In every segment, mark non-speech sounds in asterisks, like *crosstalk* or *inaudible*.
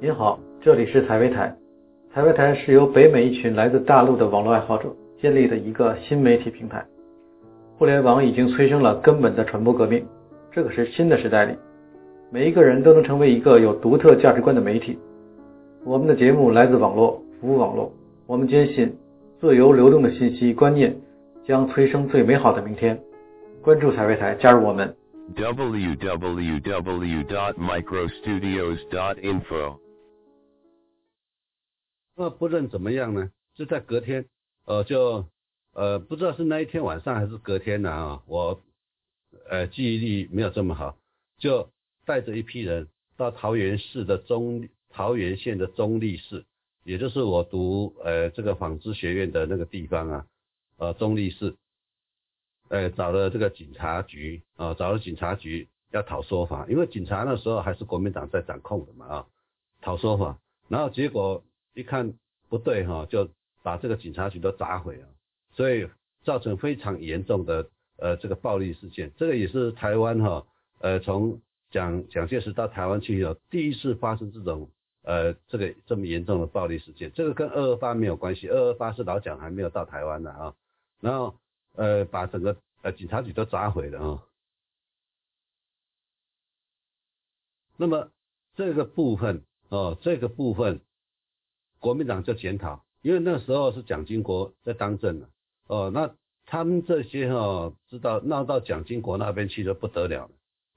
您好，这里是采薇台。采薇台是由北美一群来自大陆的网络爱好者建立的一个新媒体平台。互联网已经催生了根本的传播革命，这可是新的时代里，每一个人都能成为一个有独特价值观的媒体。我们的节目来自网络，服务网络。我们坚信，自由流动的信息观念将催生最美好的明天。关注采薇台，加入我们。www.microstudios.info。那不论怎么样呢，就在隔天，呃，就呃，不知道是那一天晚上还是隔天呢啊，我呃记忆力没有这么好，就带着一批人到桃园市的中桃园县的中立市，也就是我读呃这个纺织学院的那个地方啊，呃中立市。呃，找了这个警察局啊，找了警察局要讨说法，因为警察那时候还是国民党在掌控的嘛啊，讨说法，然后结果一看不对哈，就把这个警察局都砸毁了，所以造成非常严重的呃这个暴力事件，这个也是台湾哈呃从蒋蒋介石到台湾去以后第一次发生这种呃这个这么严重的暴力事件，这个跟二二八没有关系，二二八是老蒋还没有到台湾的啊，然后。呃，把整个呃警察局都砸毁了啊。那么这个部分哦，这个部分国民党就检讨，因为那时候是蒋经国在当政了哦，那他们这些哈知道闹到蒋经国那边去就不得了了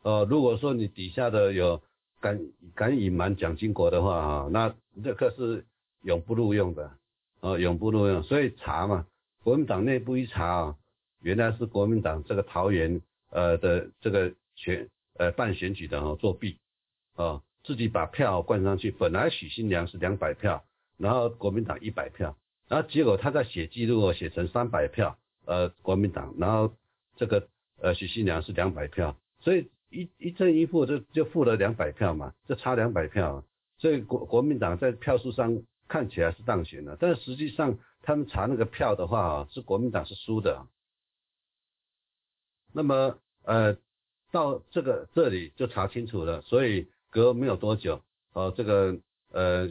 哦。如果说你底下的有敢敢隐瞒蒋经国的话哈，那这个是永不录用的哦，永不录用。所以查嘛，国民党内部一查啊。原来是国民党这个桃园呃的这个选呃办选举的哦作弊啊，自己把票灌上去，本来许新良是两百票，然后国民党一百票，然后结果他在写记录写成三百票呃国民党，然后这个呃许新良是两百票，所以一一正一负就就负了两百票嘛，就差两百票，所以国国民党在票数上看起来是当选了，但是实际上他们查那个票的话啊，是国民党是输的。那么，呃，到这个这里就查清楚了，所以隔没有多久，呃，这个呃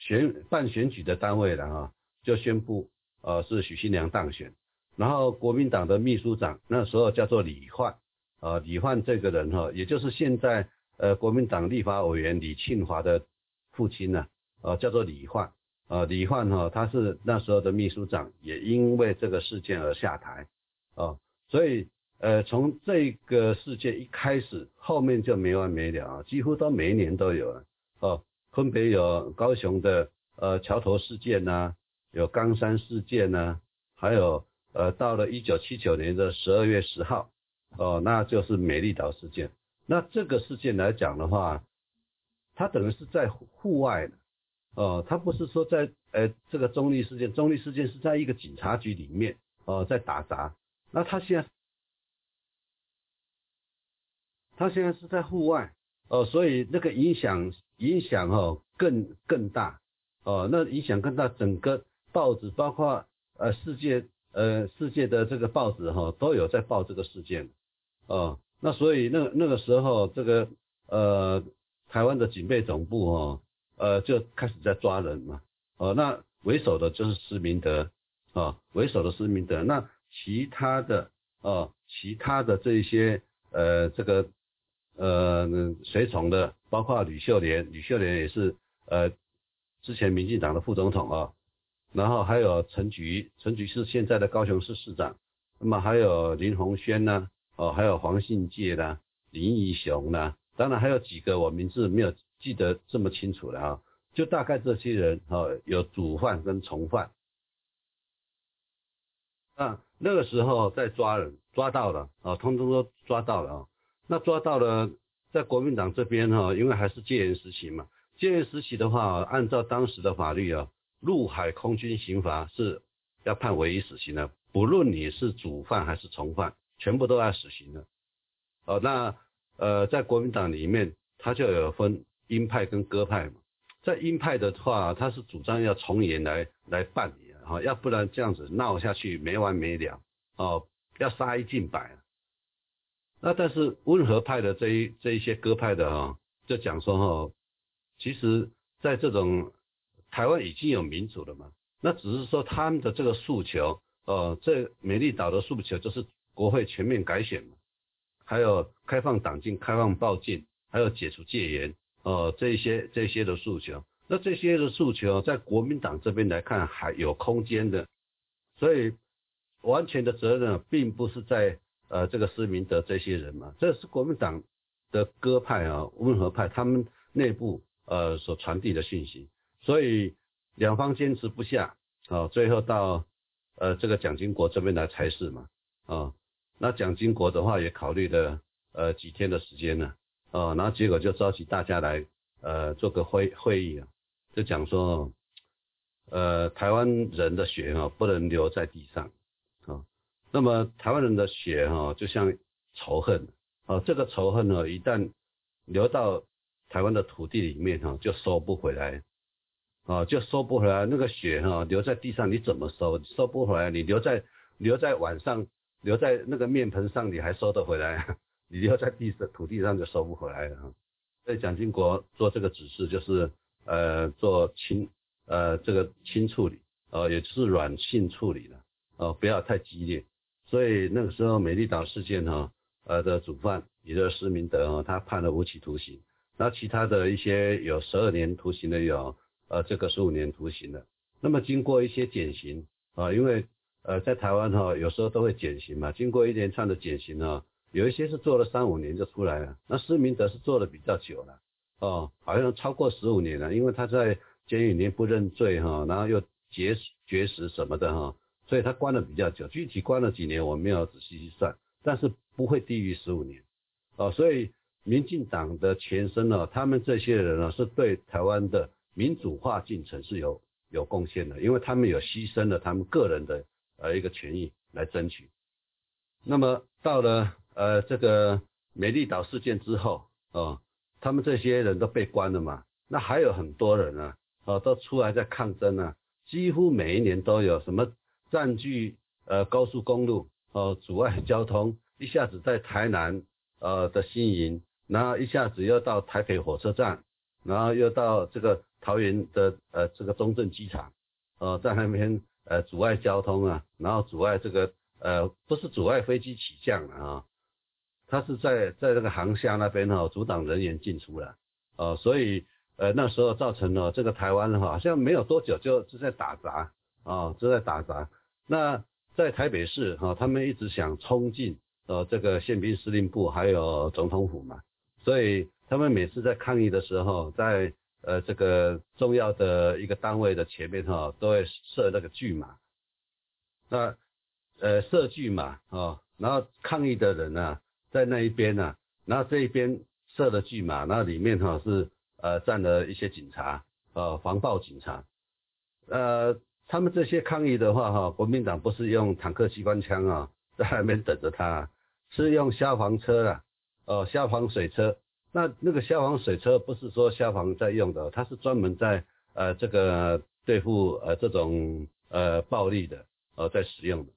选办选举的单位了啊，就宣布，呃，是许新良当选，然后国民党的秘书长那时候叫做李焕，呃，李焕这个人哈，也就是现在呃国民党立法委员李庆华的父亲呢，呃，叫做李焕，呃，李焕哈，他是那时候的秘书长，也因为这个事件而下台，啊。所以，呃，从这个事件一开始，后面就没完没了啊，几乎都每一年都有了哦，分别有高雄的呃桥头事件呐，有冈山事件呐，还有呃到了一九七九年的十二月十号，哦，那就是美丽岛事件。那这个事件来讲的话，它等于是在户外的，哦，它不是说在呃这个中立事件，中立事件是在一个警察局里面，哦，在打杂。那他现在，他现在是在户外哦，所以那个影响影响哦更更大。哦，那影响更大，整个报纸包括呃世界呃世界的这个报纸哈都有在报这个事件。哦，那所以那那个时候这个呃台湾的警备总部哦呃就开始在抓人嘛。哦，那为首的就是施明德。啊，为首的施明德那。其他的哦，其他的这一些呃，这个呃随从的，包括吕秀莲，吕秀莲也是呃之前民进党的副总统啊，然后还有陈菊，陈菊是现在的高雄市市长，那么还有林鸿轩呢，哦，还有黄信介呢，林义雄呢，当然还有几个我名字没有记得这么清楚了啊，就大概这些人哦，有主犯跟从犯。那那个时候在抓人，抓到了啊，通通都抓到了啊。那抓到了，在国民党这边哈，因为还是戒严时期嘛，戒严时期的话，按照当时的法律啊，陆海空军刑罚是要判唯一死刑的，不论你是主犯还是从犯，全部都要死刑的。哦，那呃，在国民党里面，他就有分鹰派跟鸽派嘛，在鹰派的话，他是主张要从严来来办理。哦，要不然这样子闹下去没完没了哦，要杀一儆百。那但是温和派的这一这一些鸽派的哈，就讲说哈，其实在这种台湾已经有民主了嘛，那只是说他们的这个诉求，呃，这美丽岛的诉求就是国会全面改选嘛，还有开放党禁、开放报禁，还有解除戒严，呃，这些这些的诉求，那这些的诉求在国民党这边来看还有空间的，所以完全的责任并不是在呃这个施明德这些人嘛，这是国民党的鸽派啊、温和派他们内部呃所传递的信息，所以两方坚持不下，啊，最后到呃这个蒋经国这边来裁示嘛，啊，那蒋经国的话也考虑了呃几天的时间呢，啊，然后结果就召集大家来呃做个会会议啊，就讲说，呃台湾人的血哈不能留在地上，那么台湾人的血哈就像仇恨，啊，这个仇恨呢一旦流到台湾的土地里面哈就收不回来。啊，就收不回来那个血哈，留在地上你怎么收？收不回来，你留在留在碗上，留在那个面盆上，你还收得回来？*laughs* 你留在地上土地上就收不回来了。在蒋经国做这个指示就是呃做轻呃这个轻处理，呃也就是软性处理了，呃不要太激烈。所以那个时候美丽岛事件哈呃的主犯也就是施明德啊，他判了无期徒刑，那其他的一些有十二年徒刑的有。呃，这个十五年徒刑的，那么经过一些减刑啊，因为呃在台湾哈，有时候都会减刑嘛，经过一连串的减刑呢，有一些是做了三五年就出来了，那施明德是做的比较久了，哦，好像超过十五年了，因为他在监狱里面不认罪哈，然后又绝绝食什么的哈，所以他关的比较久，具体关了几年我没有仔细去算，但是不会低于十五年，哦，所以民进党的前身呢，他们这些人呢是对台湾的。民主化进程是有有贡献的，因为他们有牺牲了他们个人的呃一个权益来争取。那么到了呃这个美丽岛事件之后啊，他们这些人都被关了嘛，那还有很多人啊，哦都出来在抗争啊，几乎每一年都有什么占据呃高速公路哦阻碍交通，一下子在台南呃的新营，然后一下子又到台北火车站，然后又到这个。桃园的呃这个中正机场，呃在那边呃阻碍交通啊，然后阻碍这个呃不是阻碍飞机起降啊，它是在在那个航厦那边哈阻挡人员进出了，呃所以呃那时候造成了这个台湾哈好像没有多久就就在打杂啊就在打杂，那在台北市哈他们一直想冲进呃这个宪兵司令部还有总统府嘛，所以他们每次在抗议的时候在呃，这个重要的一个单位的前面哈，都会设那个巨马。那呃，设巨马啊，然后抗议的人呢，在那一边呢，然后这一边设的巨马，那里面哈是呃站了一些警察，呃，防暴警察。呃，他们这些抗议的话哈，国民党不是用坦克机关枪啊，*laughs* 在那边等着他，是用消防车啊，哦，消防水车。那那个消防水车不是说消防在用的，它是专门在呃这个对付呃这种呃暴力的呃在使用的，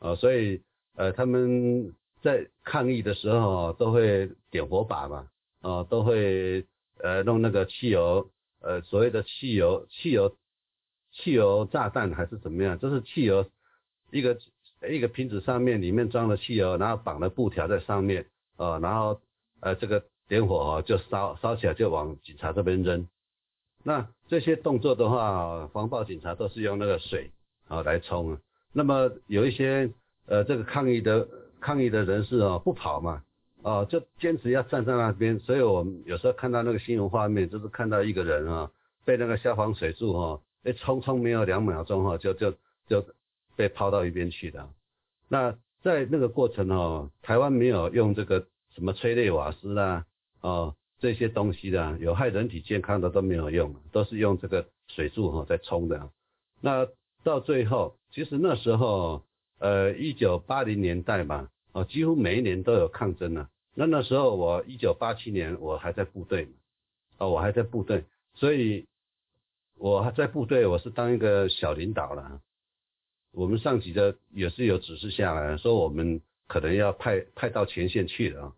呃所以呃他们在抗议的时候都会点火把嘛，啊都会呃弄那个汽油呃所谓的汽油汽油汽油炸弹还是怎么样，就是汽油一个一个瓶子上面里面装了汽油，然后绑了布条在上面，呃然后呃这个。点火，就烧烧起来就往警察这边扔。那这些动作的话，防暴警察都是用那个水啊来冲。那么有一些呃这个抗议的抗议的人士啊不跑嘛，啊就坚持要站在那边。所以我们有时候看到那个新闻画面，就是看到一个人啊被那个消防水柱哈，哎冲冲没有两秒钟哈就就就被抛到一边去的。那在那个过程哦，台湾没有用这个什么催泪瓦斯啦。哦，这些东西的有害人体健康的都没有用，都是用这个水柱哈在冲的。那到最后，其实那时候，呃，一九八零年代嘛，哦，几乎每一年都有抗争啊。那那时候我一九八七年我还在部队嘛，哦，我还在部队，所以我还在部队，我是当一个小领导了。我们上级的也是有指示下来说，我们可能要派派到前线去了。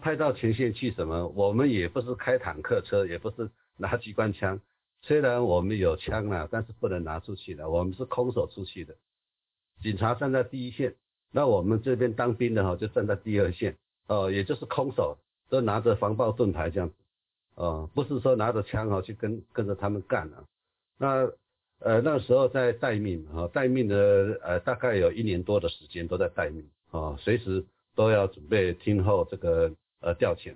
派到前线去什么？我们也不是开坦克车，也不是拿机关枪。虽然我们有枪了，但是不能拿出去的，我们是空手出去的。警察站在第一线，那我们这边当兵的哈就站在第二线，哦，也就是空手，都拿着防爆盾牌这样子，哦，不是说拿着枪哈去跟跟着他们干啊。那呃那时候在待命啊，待命的呃大概有一年多的时间都在待命啊，随时都要准备听候这个呃调遣，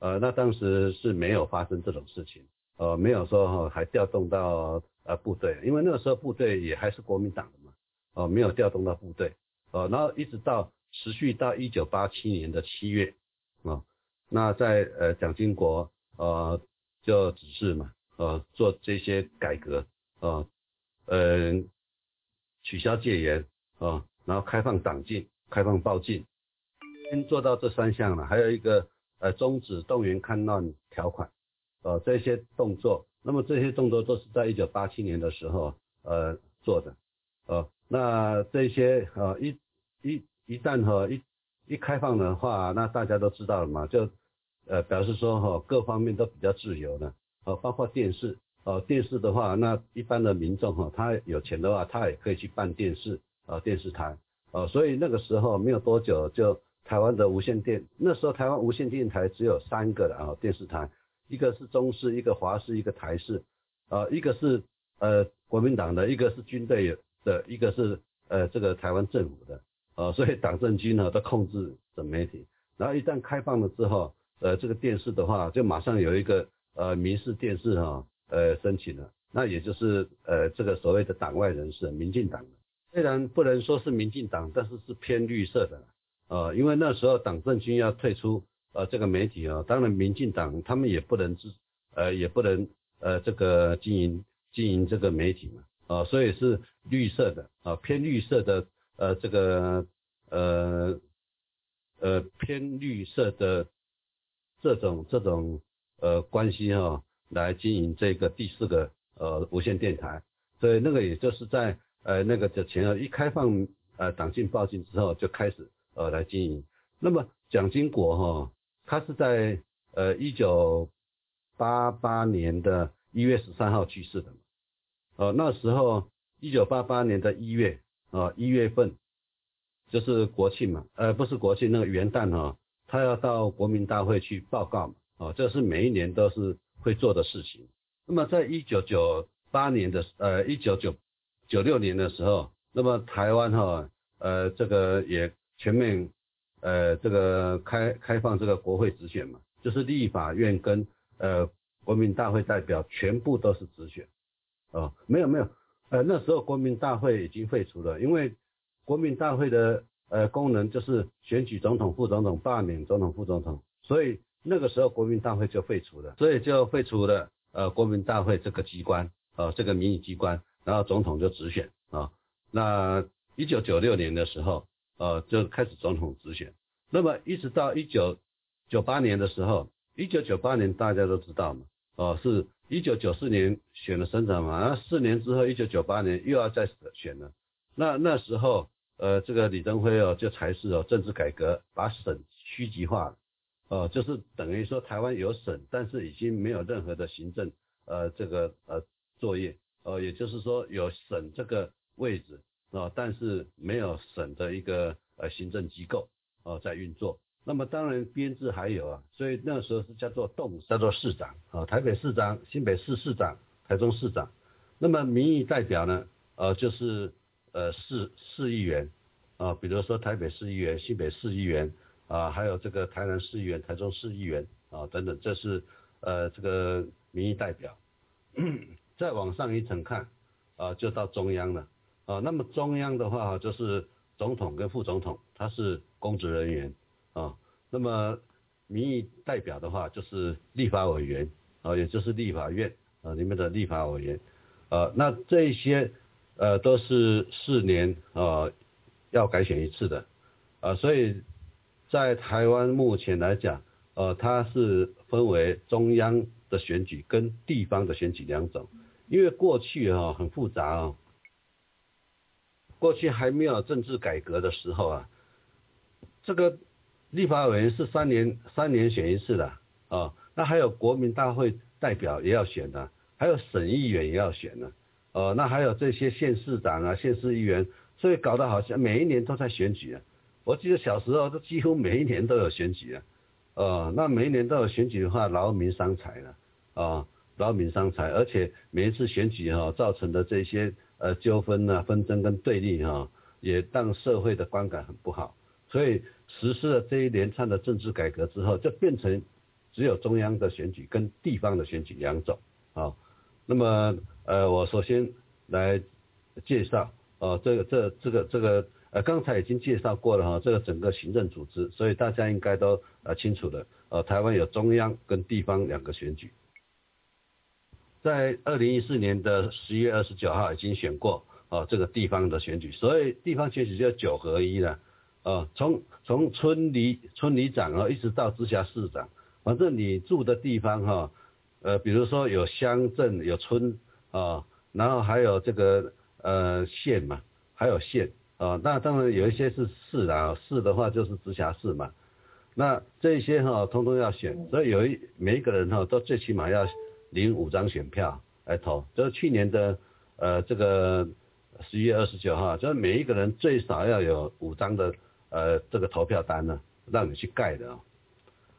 呃那当时是没有发生这种事情。呃，没有说哈，还调动到呃部队，因为那个时候部队也还是国民党的嘛，哦，没有调动到部队，哦，然后一直到持续到一九八七年的七月，啊，那在呃蒋经国呃就指示嘛，呃做这些改革，啊，嗯，取消戒严，啊，然后开放党禁，开放报禁，先做到这三项了，还有一个呃终止动员戡乱条款。呃，这些动作，那么这些动作都是在一九八七年的时候，呃做的，呃，那这些呃一一一旦哈一一开放的话，那大家都知道了嘛，就呃表示说哈各方面都比较自由的，呃包括电视，呃电视的话，那一般的民众哈他有钱的话，他也可以去办电视，呃电视台，呃所以那个时候没有多久就台湾的无线电，那时候台湾无线电台只有三个的啊电视台。一个是中视，一个华视，一个台视，呃，一个是呃国民党的，一个是军队的，一个是呃这个台湾政府的，呃，所以党政军呢都控制着媒体。然后一旦开放了之后，呃，这个电视的话就马上有一个呃民事电视哈，呃申请了，那也就是呃这个所谓的党外人士，民进党的，虽然不能说是民进党，但是是偏绿色的，呃，因为那时候党政军要退出。呃，这个媒体啊，当然民进党他们也不能支，呃，也不能呃这个经营经营这个媒体嘛，啊，所以是绿色的啊，偏绿色的呃这个呃呃偏绿色的这种这种呃关系哈，来经营这个第四个呃无线电台，所以那个也就是在呃那个的前一开放呃党禁报禁之后就开始呃来经营，那么蒋经国哈。他是在呃一九八八年的一月十三号去世的嘛，呃那时候一九八八年的一月呃一月份就是国庆嘛，呃不是国庆那个元旦哈，他要到国民大会去报告嘛，哦这是每一年都是会做的事情。那么在一九九八年的呃一九九九六年的时候，那么台湾哈呃这个也全面。呃，这个开开放这个国会直选嘛，就是立法院跟呃国民大会代表全部都是直选，哦，没有没有，呃那时候国民大会已经废除了，因为国民大会的呃功能就是选举总统、副总统、罢免总统、副总统，所以那个时候国民大会就废除了，所以就废除了呃国民大会这个机关，呃这个民意机关，然后总统就直选啊，那一九九六年的时候。呃，就开始总统直选，那么一直到一九九八年的时候，一九九八年大家都知道嘛，哦，是一九九四年选了省长嘛，那四年之后，一九九八年又要再选了，那那时候，呃，这个李登辉哦，就才是哦政治改革，把省区级化了，哦，就是等于说台湾有省，但是已经没有任何的行政，呃，这个呃作业，呃，也就是说有省这个位置。啊，但是没有省的一个呃行政机构啊在运作，那么当然编制还有啊，所以那时候是叫做动，叫做市长啊，台北市长、新北市市长、台中市长，那么民意代表呢，呃就是呃市市议员啊，比如说台北市议员、新北市议员啊，还有这个台南市议员、台中市议员啊等等，这是呃这个民意代表，*clears throat* 再往上一层看啊，就到中央了。啊，那么中央的话就是总统跟副总统，他是公职人员啊。那么民意代表的话就是立法委员啊，也就是立法院啊里面的立法委员啊。那这一些呃都是四年啊要改选一次的啊，所以在台湾目前来讲，呃，它是分为中央的选举跟地方的选举两种，因为过去哈很复杂啊。过去还没有政治改革的时候啊，这个立法委员是三年三年选一次的啊，那还有国民大会代表也要选的，还有省议员也要选的，呃，那还有这些县市长啊、县市议员，所以搞得好像每一年都在选举啊。我记得小时候都几乎每一年都有选举啊，呃，那每一年都有选举的话，劳民伤财了啊，劳民伤财，而且每一次选举哈造成的这些呃纠纷啊、纷争跟对立哈，也让社会的观感很不好。所以实施了这一连串的政治改革之后，就变成只有中央的选举跟地方的选举两种啊。那么呃，我首先来介绍呃这个这这个这个呃刚才已经介绍过了哈，这个整个行政组织，所以大家应该都呃清楚的。呃，台湾有中央跟地方两个选举，在二零一四年的十一月二十九号已经选过啊这个地方的选举，所以地方选举就九合一了。啊，从从村里村里长啊，一直到直辖市长，反正你住的地方哈，呃，比如说有乡镇有村啊，然后还有这个呃县嘛，还有县啊，那当然有一些是市啊，市的话就是直辖市嘛，那这些哈通通要选，所以有一每一个人哈都最起码要领五张选票来投，就是去年的呃这个十一月二十九号，就是每一个人最少要有五张的。呃，这个投票单呢，让你去盖的啊。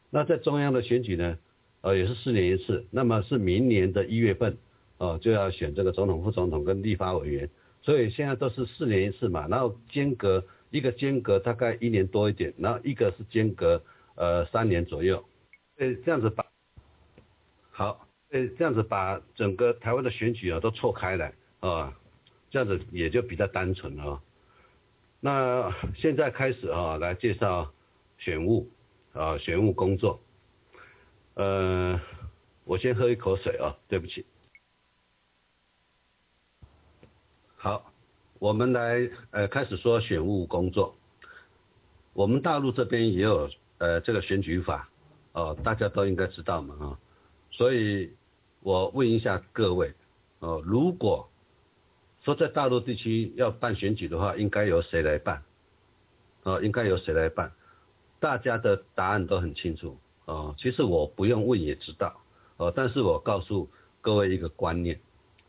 那在中央的选举呢，呃，也是四年一次，那么是明年的一月份，哦，就要选这个总统、副总统跟立法委员，所以现在都是四年一次嘛，然后间隔一个间隔大概一年多一点，然后一个是间隔呃三年左右，呃，这样子把好，呃，这样子把整个台湾的选举啊都错开来啊，这样子也就比较单纯了。那现在开始啊，来介绍选务啊，选务工作。呃，我先喝一口水啊，对不起。好，我们来呃开始说选务工作。我们大陆这边也有呃这个选举法哦，大家都应该知道嘛啊。所以我问一下各位哦，如果说在大陆地区要办选举的话，应该由谁来办？哦，应该由谁来办？大家的答案都很清楚哦。其实我不用问也知道哦，但是我告诉各位一个观念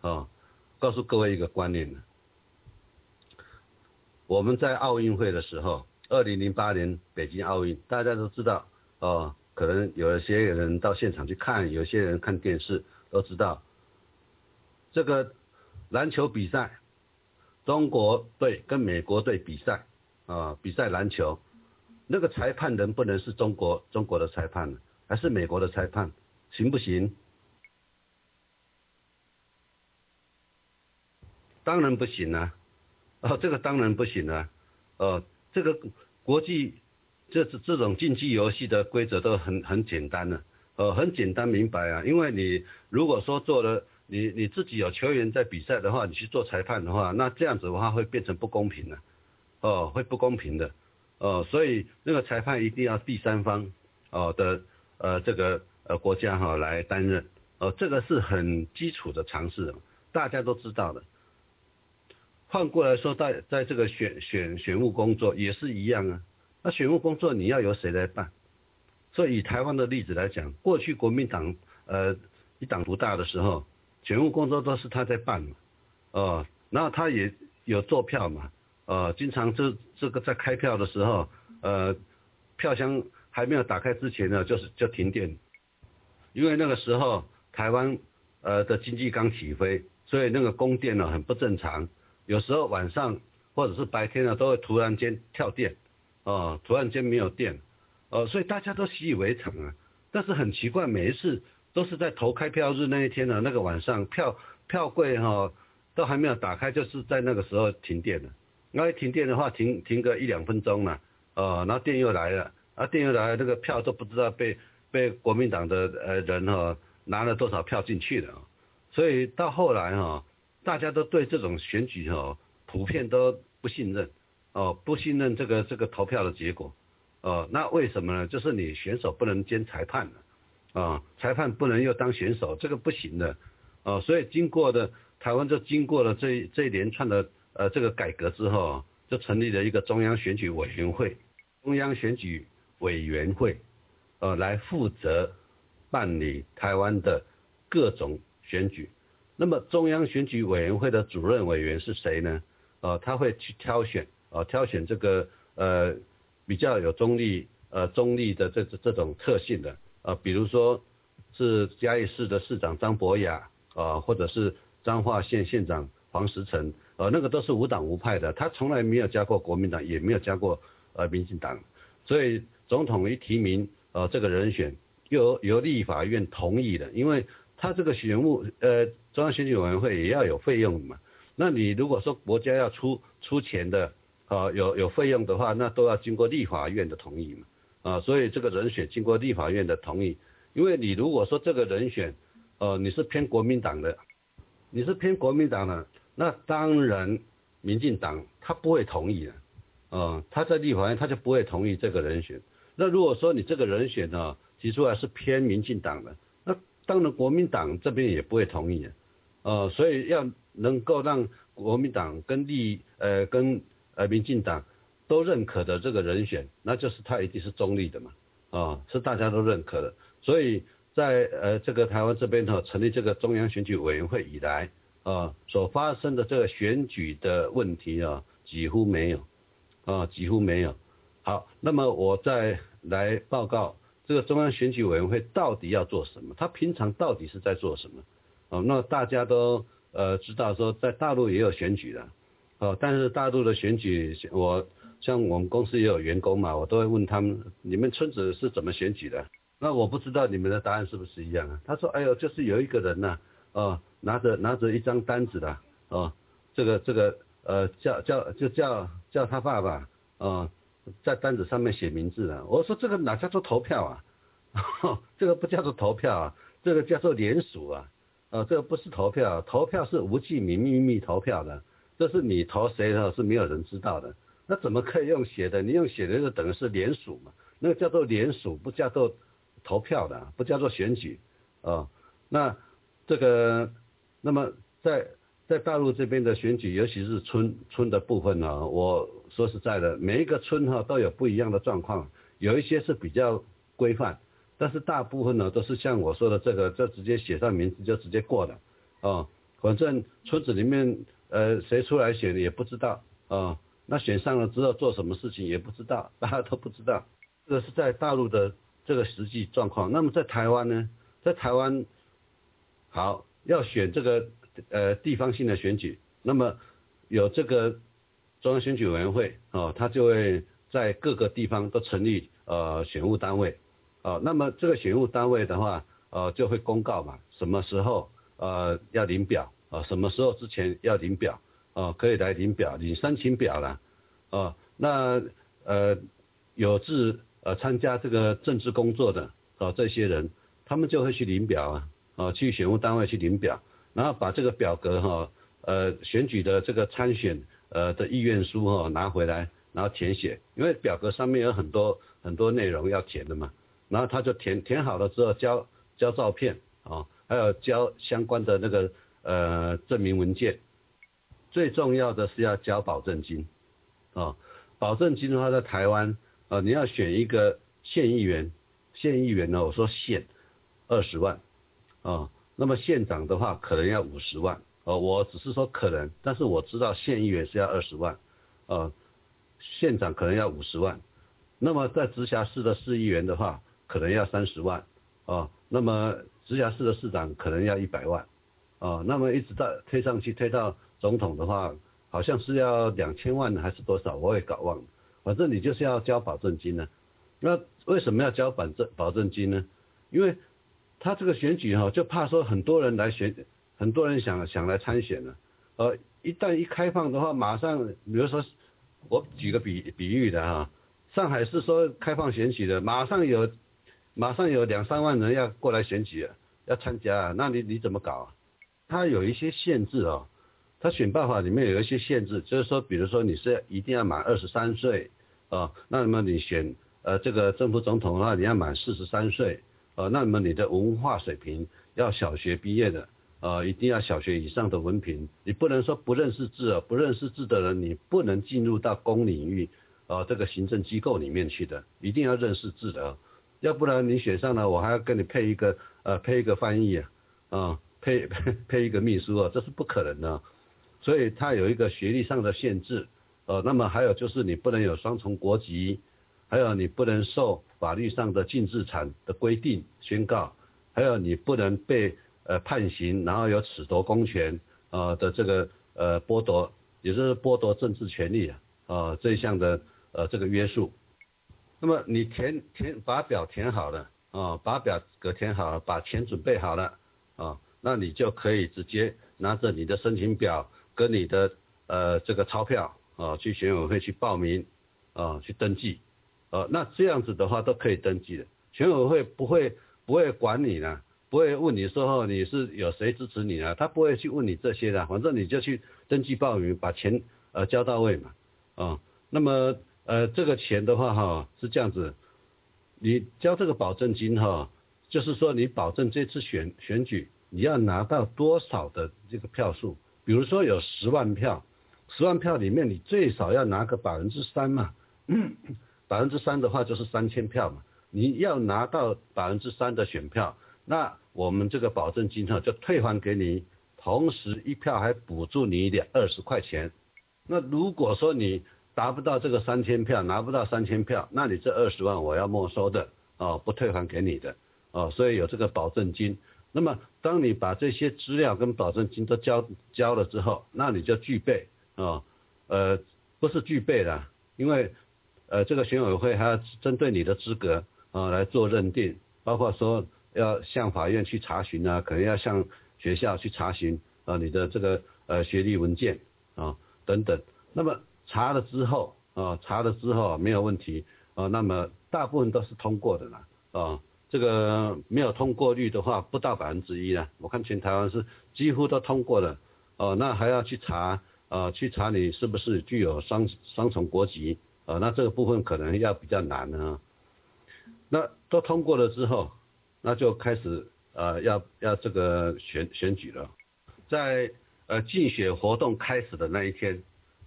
哦，告诉各位一个观念呢。我们在奥运会的时候，二零零八年北京奥运，大家都知道哦，可能有一些人到现场去看，有些人看电视都知道这个。篮球比赛，中国队跟美国队比赛啊，比赛篮球，那个裁判能不能是中国中国的裁判呢？还是美国的裁判？行不行？当然不行啊！哦，这个当然不行啊！哦，这个国际这这种竞技游戏的规则都很很简单的，呃，很简单明白啊，因为你如果说做了。你你自己有球员在比赛的话，你去做裁判的话，那这样子的话会变成不公平的，哦，会不公平的，哦，所以那个裁判一定要第三方哦的呃这个呃国家哈来担任，哦，这个是很基础的常识，大家都知道的。换过来说，在在这个选选选务工作也是一样啊，那选务工作你要由谁来办？所以以台湾的例子来讲，过去国民党呃一党独大的时候。选务工作都是他在办嘛，哦，然后他也有做票嘛，呃，经常这这个在开票的时候，呃，票箱还没有打开之前呢，就是就停电，因为那个时候台湾呃的经济刚起飞，所以那个供电呢很不正常，有时候晚上或者是白天呢都会突然间跳电，哦，突然间没有电，哦，所以大家都习以为常啊，但是很奇怪，每一次。都是在投开票日那一天的那个晚上，票票柜哈都还没有打开，就是在那个时候停电了。那一停电的话，停停个一两分钟了，呃，然后电又来了，啊，电又来了，那个票都不知道被被国民党的呃人哈拿了多少票进去了。所以到后来哈，大家都对这种选举哦普遍都不信任，哦，不信任这个这个投票的结果，哦，那为什么呢？就是你选手不能兼裁判了。啊，裁判不能又当选手，这个不行的，啊，所以经过的台湾就经过了这这一连串的呃这个改革之后，就成立了一个中央选举委员会，中央选举委员会，呃，来负责办理台湾的各种选举。那么中央选举委员会的主任委员是谁呢？呃，他会去挑选，呃，挑选这个呃比较有中立呃中立的这这这种特性的，呃，比如说是嘉义市的市长张博雅，呃，或者是彰化县县长黄石成，呃，那个都是无党无派的，他从来没有加过国民党，也没有加过呃民进党，所以总统一提名呃这个人选，由由立法院同意的，因为他这个选务呃中央选举委员会也要有费用嘛。那你如果说国家要出出钱的，啊有有费用的话，那都要经过立法院的同意嘛，啊，所以这个人选经过立法院的同意，因为你如果说这个人选，呃你是偏国民党的，你是偏国民党的，那当然民进党他不会同意的，啊他在立法院他就不会同意这个人选。那如果说你这个人选呢提出来是偏民进党的，当然国民党这边也不会同意，呃所以要。能够让国民党跟立呃跟呃民进党都认可的这个人选，那就是他一定是中立的嘛，啊是大家都认可的，所以在呃这个台湾这边呢成立这个中央选举委员会以来啊所发生的这个选举的问题啊几乎没有啊几乎没有。好，那么我再来报告这个中央选举委员会到底要做什么，他平常到底是在做什么？哦，那大家都。呃，知道说在大陆也有选举的，哦，但是大陆的选举，我像我们公司也有员工嘛，我都会问他们，你们村子是怎么选举的？那我不知道你们的答案是不是一样啊？他说，哎呦，就是有一个人呐，哦，拿着拿着一张单子的，哦，这个这个呃叫叫就叫叫他爸爸，哦，在单子上面写名字的。我说这个哪叫做投票啊？*laughs* 这个不叫做投票啊，这个叫做联署啊。呃，这个不是投票，投票是无记名秘密投票的，这是你投谁的，是没有人知道的。那怎么可以用写的？你用写的就等于是联署嘛，那个叫做联署，不叫做投票的，不叫做选举啊。那这个，那么在在大陆这边的选举，尤其是村村的部分呢，我说实在的，每一个村哈都有不一样的状况，有一些是比较规范。但是大部分呢都是像我说的这个，就直接写上名字就直接过了，啊，反正村子里面呃谁出来选也不知道啊，那选上了之后做什么事情也不知道，大家都不知道，这个是在大陆的这个实际状况。那么在台湾呢，在台湾好要选这个呃地方性的选举，那么有这个中央选举委员会哦，他就会在各个地方都成立呃选务单位。哦，那么这个选务单位的话，呃，就会公告嘛，什么时候呃要领表啊，什么时候之前要领表呃，可以来领表，领申请表了，啊，那呃有志呃参加这个政治工作的呃这些人，他们就会去领表啊，啊去选务单位去领表，然后把这个表格哈，呃选举的这个参选呃的意愿书哈拿回来，然后填写，因为表格上面有很多很多内容要填的嘛。然后他就填填好了之后交交照片啊，还有交相关的那个呃证明文件，最重要的是要交保证金啊，保证金的话在台湾啊你要选一个县议员，县议员呢我说县二十万啊，那么县长的话可能要五十万哦，我只是说可能，但是我知道县议员是要二十万呃，县长可能要五十万，那么在直辖市的市议员的话。可能要三十万，啊，那么直辖市的市长可能要一百万，啊，那么一直到推上去推到总统的话，好像是要两千万还是多少，我也搞忘了。反正你就是要交保证金呢。那为什么要交保证保证金呢？因为他这个选举哈，就怕说很多人来选，很多人想想来参选呢。呃，一旦一开放的话，马上，比如说我举个比比喻的哈，上海是说开放选举的，马上有。马上有两三万人要过来选举，要参加，那你你怎么搞啊？他有一些限制哦，他选办法里面有一些限制，就是说，比如说你是一定要满二十三岁啊，那么你选呃这个政府总统的话，你要满四十三岁呃，那么你的文化水平要小学毕业的，呃，一定要小学以上的文凭，你不能说不认识字啊，不认识字的人你不能进入到公领域呃这个行政机构里面去的，一定要认识字的。要不然你选上了，我还要跟你配一个呃配一个翻译啊，啊配配 *laughs* 配一个秘书啊，这是不可能的。所以它有一个学历上的限制，呃，那么还有就是你不能有双重国籍，还有你不能受法律上的禁制产的规定宣告，还有你不能被呃判刑，然后有褫夺公权呃的这个呃剥夺，也就是剥夺政治权利啊，呃这一项的呃这个约束。那么你填填把表填好了啊，把表格填好了，把钱准备好了啊，那你就可以直接拿着你的申请表。跟你的呃这个钞票啊，去选委会去报名啊，去登记，呃，那这样子的话都可以登记的，全委会不会不会管你呢，不会问你说你是有谁支持你呢，他不会去问你这些的，反正你就去登记报名，把钱呃交到位嘛，啊，那么呃这个钱的话哈是这样子，你交这个保证金哈，就是说你保证这次选选举你要拿到多少的这个票数。比如说有十万票，十万票里面你最少要拿个百分之三嘛，百分之三的话就是三千票嘛，你要拿到百分之三的选票，那我们这个保证金哈就退还给你，同时一票还补助你一点二十块钱。那如果说你达不到这个三千票，拿不到三千票，那你这二十万我要没收的哦，不退还给你的哦，所以有这个保证金。那么，当你把这些资料跟保证金都交交了之后，那你就具备啊，呃，不是具备了，因为呃，这个选委会还要针对你的资格啊来做认定，包括说要向法院去查询啊，可能要向学校去查询啊你的这个呃学历文件啊等等。那么查了之后啊，查了之后没有问题啊，那么大部分都是通过的啦啊。这个没有通过率的话不到百分之一了，我看全台湾是几乎都通过了，哦，那还要去查，呃，去查你是不是具有双双重国籍，呃，那这个部分可能要比较难呢。那都通过了之后，那就开始呃要要这个选选举了，在呃竞选活动开始的那一天，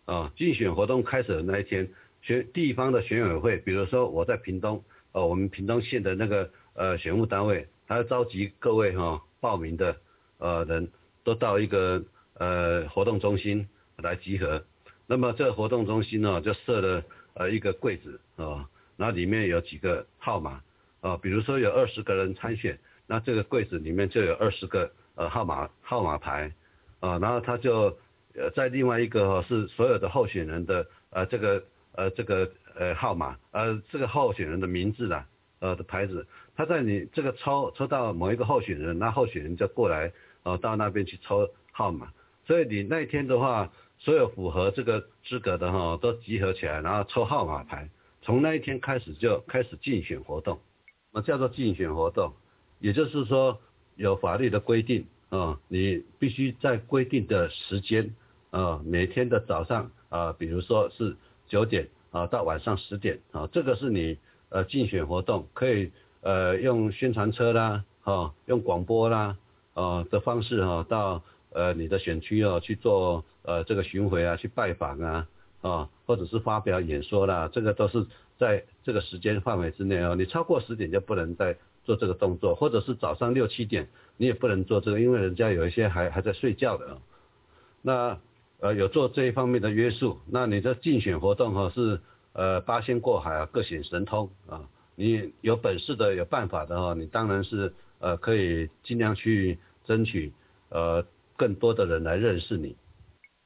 啊，竞选活动开始的那一天，选地方的选委会，比如说我在屏东，呃，我们屏东县的那个。呃，选务单位，他召集各位哈报名的呃人都到一个呃活动中心来集合。那么这个活动中心呢，就设了呃一个柜子啊，那里面有几个号码啊，比如说有二十个人参选，那这个柜子里面就有二十个呃号码号码牌啊，然后他就呃在另外一个是所有的候选人的呃这个呃这个呃号码呃这个候选人的名字啦。呃的牌子，他在你这个抽抽到某一个候选人，那候选人就过来，呃到那边去抽号码，所以你那天的话，所有符合这个资格的哈都集合起来，然后抽号码牌，从那一天开始就开始竞选活动，那叫做竞选活动，也就是说有法律的规定啊，你必须在规定的时间啊，每天的早上啊，比如说是九点啊到晚上十点啊，这个是你。呃，竞选活动可以呃用宣传车啦，哈，用广播啦，呃的方式哈，到呃你的选区哦去做呃这个巡回啊，去拜访啊，啊，或者是发表演说啦，这个都是在这个时间范围之内哦。你超过十点就不能再做这个动作，或者是早上六七点你也不能做这个，因为人家有一些还还在睡觉的。那呃有做这一方面的约束，那你的竞选活动哈是。呃，八仙过海啊，各显神通啊！你有本事的、有办法的哈，你当然是呃可以尽量去争取呃更多的人来认识你。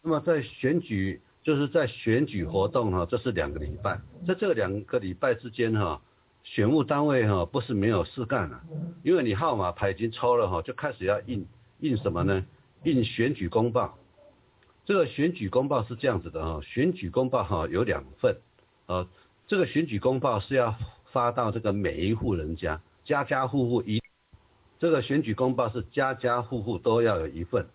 那么在选举，就是在选举活动哈，这是两个礼拜，在这两个礼拜之间哈，选务单位哈不是没有事干啊，因为你号码牌已经抽了哈，就开始要印印什么呢？印选举公报。这个选举公报是这样子的哈，选举公报哈有两份。呃，这个选举公报是要发到这个每一户人家，家家户户一，这个选举公报是家家户户都要有一份。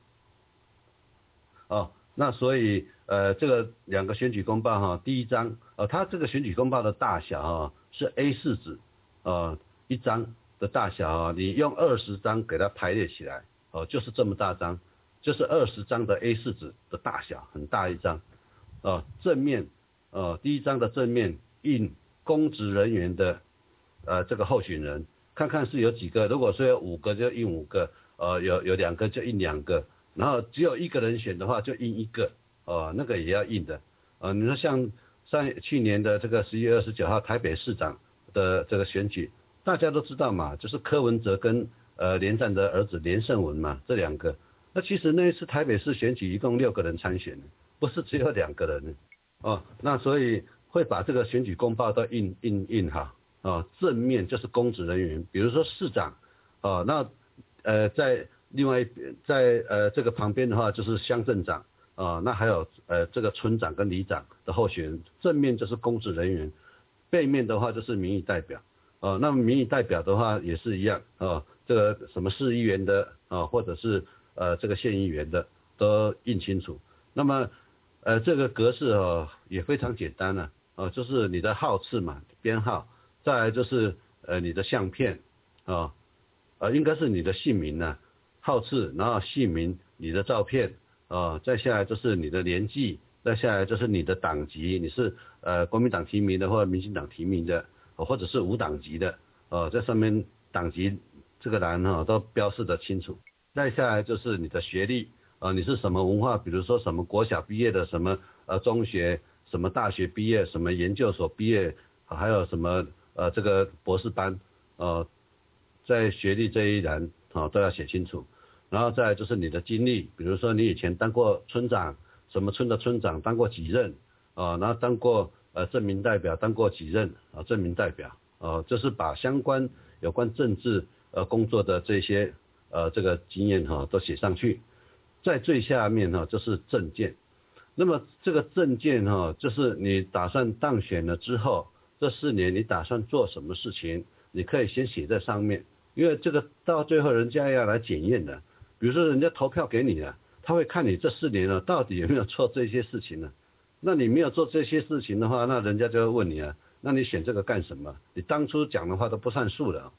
哦，那所以呃，这个两个选举公报哈，第一张呃，它这个选举公报的大小啊是 A 四纸呃一张的大小啊，你用二十张给它排列起来，哦，就是这么大张，就是二十张的 A 四纸的大小，很大一张，呃，正面。呃，第一张的正面印公职人员的呃这个候选人，看看是有几个，如果说有五个就印五个，呃有有两个就印两个，然后只有一个人选的话就印一个，哦那个也要印的，呃你说像上去年的这个十一月二十九号台北市长的这个选举，大家都知道嘛，就是柯文哲跟呃连战的儿子连胜文嘛这两个，那其实那一次台北市选举一共六个人参选，不是只有两个人，哦那所以。会把这个选举公报都印印印好啊，正面就是公职人员，比如说市长。哦，那呃在另外在呃这个旁边的话就是乡镇长啊，那还有呃这个村长跟里长的候选人，正面就是公职人员，背面的话就是民意代表啊，那么民意代表的话也是一样啊，这个什么市议员的啊，或者是呃这个县议员的都印清楚，那么呃这个格式哦也非常简单了。哦，就是你的号次嘛，编号，再来就是呃你的相片，啊，呃应该是你的姓名呢，号次，然后姓名，你的照片，啊，再下来就是你的年纪，再下来就是你的党籍，你是呃国民党提名的或者民进党提名的，或者是无党籍的，呃在上面党籍这个栏哈都标示的清楚，再下来就是你的学历，啊你是什么文化，比如说什么国小毕业的，什么呃中学。什么大学毕业，什么研究所毕业，还有什么呃这个博士班，呃，在学历这一栏啊都要写清楚，然后再就是你的经历，比如说你以前当过村长，什么村的村长，当过几任啊，然后当过呃证明代表，当过几任啊证明代表，啊，就是把相关有关政治呃工作的这些呃这个经验哈都写上去，在最下面呢就是证件。那么这个证件哈，就是你打算当选了之后，这四年你打算做什么事情，你可以先写在上面，因为这个到最后人家要来检验的。比如说人家投票给你了，他会看你这四年了到底有没有做这些事情呢？那你没有做这些事情的话，那人家就会问你啊，那你选这个干什么？你当初讲的话都不算数的。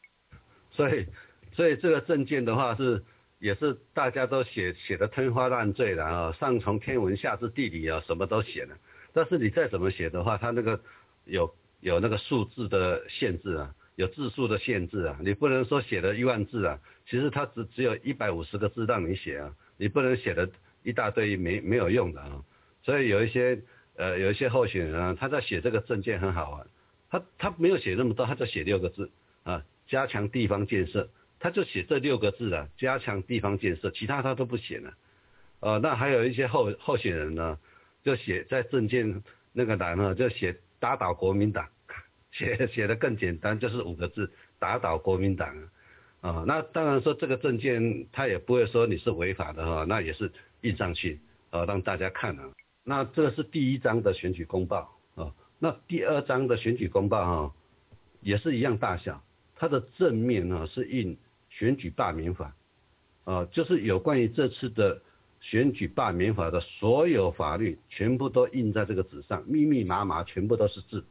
所以，所以这个证件的话是。也是大家都写写的天花乱坠的啊，上从天文下至地理啊，什么都写了。但是你再怎么写的话，它那个有有那个数字的限制啊，有字数的限制啊，你不能说写了一万字啊，其实它只只有一百五十个字让你写啊，你不能写的一大堆没没有用的啊。所以有一些呃有一些候选人啊，他在写这个证件很好玩，他他没有写那么多，他就写六个字啊，加强地方建设。他就写这六个字啊，加强地方建设，其他他都不写了。呃，那还有一些候候选人呢，就写在证件那个栏呢，就写打倒国民党，写写的更简单，就是五个字，打倒国民党。啊，那当然说这个证件他也不会说你是违法的哈，那也是印上去，呃，让大家看啊。那这是第一张的选举公报啊，那第二张的选举公报哈，也是一样大小，它的正面呢是印。选举罢免法，啊，就是有关于这次的选举罢免法的所有法律，全部都印在这个纸上，密密麻麻，全部都是字，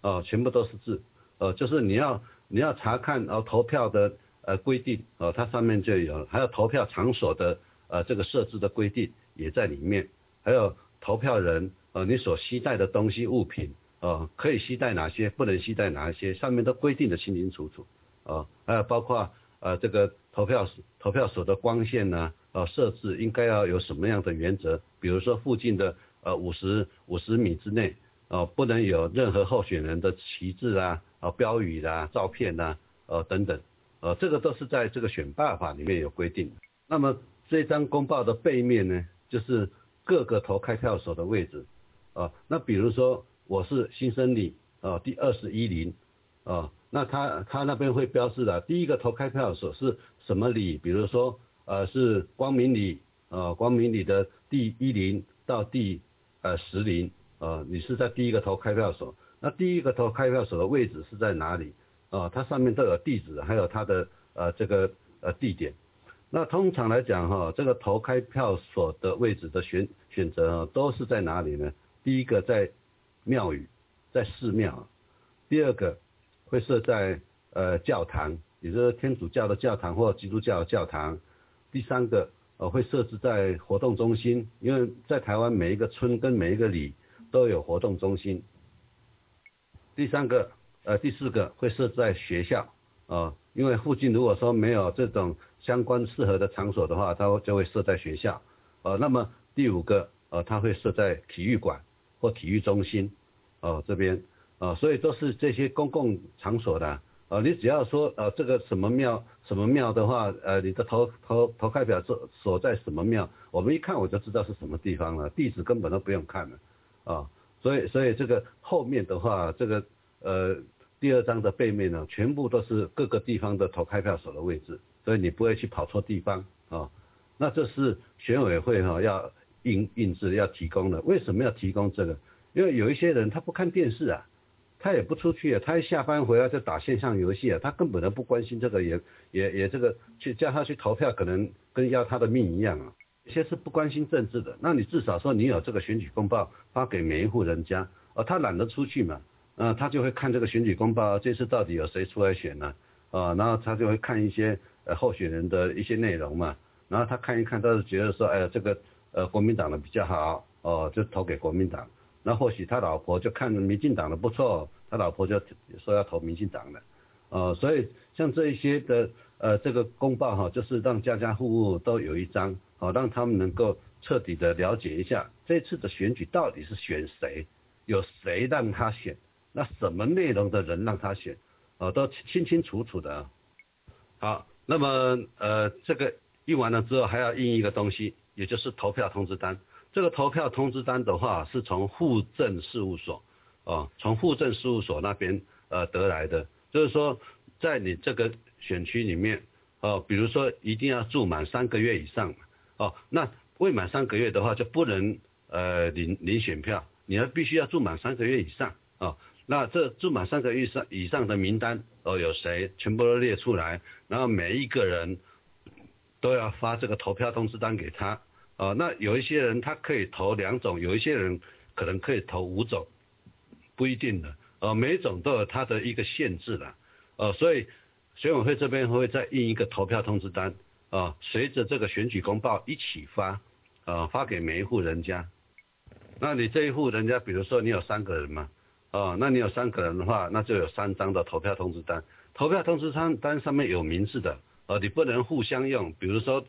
哦，全部都是字，呃，就是你要你要查看呃投票的呃规定，哦，它上面就有，还有投票场所的呃这个设置的规定也在里面，还有投票人呃你所携带的东西物品，呃可以携带哪些，不能携带哪一些，上面都规定的清清楚楚，啊，还有包括。呃，这个投票投票所的光线呢，呃，设置应该要有什么样的原则？比如说附近的呃五十五十米之内，呃，不能有任何候选人的旗帜啊、啊标语啦、照片呐，呃等等，呃，这个都是在这个选办法里面有规定。那么这张公报的背面呢，就是各个投开票所的位置，啊，那比如说我是新生里，啊，第二十一零，啊。那他他那边会标示的，第一个投开票所是什么里？比如说，呃，是光明里，呃，光明里的第一零到第呃十零，呃，你是在第一个投开票所。那第一个投开票所的位置是在哪里？呃，它上面都有地址，还有它的呃这个呃地点。那通常来讲哈，这个投开票所的位置的选选择都是在哪里呢？第一个在庙宇，在寺庙。第二个。会设在呃教堂，也就是天主教的教堂或基督教的教堂。第三个呃会设置在活动中心，因为在台湾每一个村跟每一个里都有活动中心。第三个呃第四个会设在学校，啊，因为附近如果说没有这种相关适合的场所的话，它就会设在学校，呃，那么第五个，呃，它会设在体育馆或体育中心，哦这边，啊，所以都是这些公共场所的。呃，你只要说呃这个什么庙什么庙的话，呃你的投投投开表所所在什么庙，我们一看我就知道是什么地方了，地址根本都不用看了，啊，所以所以这个后面的话，这个呃第二张的背面呢，全部都是各个地方的投开票所的位置，所以你不会去跑错地方啊。那这是选委会哈要印印制要提供的，为什么要提供这个？因为有一些人他不看电视啊。他也不出去啊，他一下班回来就打线上游戏啊，他根本都不关心这个，也也也这个去叫他去投票，可能跟要他的命一样啊。有些是不关心政治的，那你至少说你有这个选举公报发给每一户人家，哦，他懒得出去嘛，呃，他就会看这个选举公报，这次到底有谁出来选呢？啊，然后他就会看一些呃候选人的一些内容嘛，然后他看一看，他是觉得说，哎呀，这个呃国民党的比较好，哦，就投给国民党。那或许他老婆就看民进党的不错，他老婆就说要投民进党的，呃，所以像这一些的呃这个公报哈，就是让家家户户都有一张，好让他们能够彻底的了解一下这次的选举到底是选谁，有谁让他选，那什么内容的人让他选，哦，都清清楚楚的。好，那么呃这个印完了之后还要印一个东西，也就是投票通知单。这个投票通知单的话，是从户政事务所，哦，从户政事务所那边呃得来的。就是说，在你这个选区里面，哦，比如说一定要住满三个月以上，哦，那未满三个月的话就不能呃领领选票，你要必须要住满三个月以上，哦，那这住满三个月上以上的名单哦有谁，全部都列出来，然后每一个人都要发这个投票通知单给他。哦，那有一些人他可以投两种，有一些人可能可以投五种，不一定的。呃，每种都有它的一个限制的。呃，所以选委会这边会再印一个投票通知单，啊，随着这个选举公报一起发，啊，发给每一户人家。那你这一户人家，比如说你有三个人嘛，哦，那你有三个人的话，那就有三张的投票通知单。投票通知单单上面有名字的，呃，你不能互相用，比如说，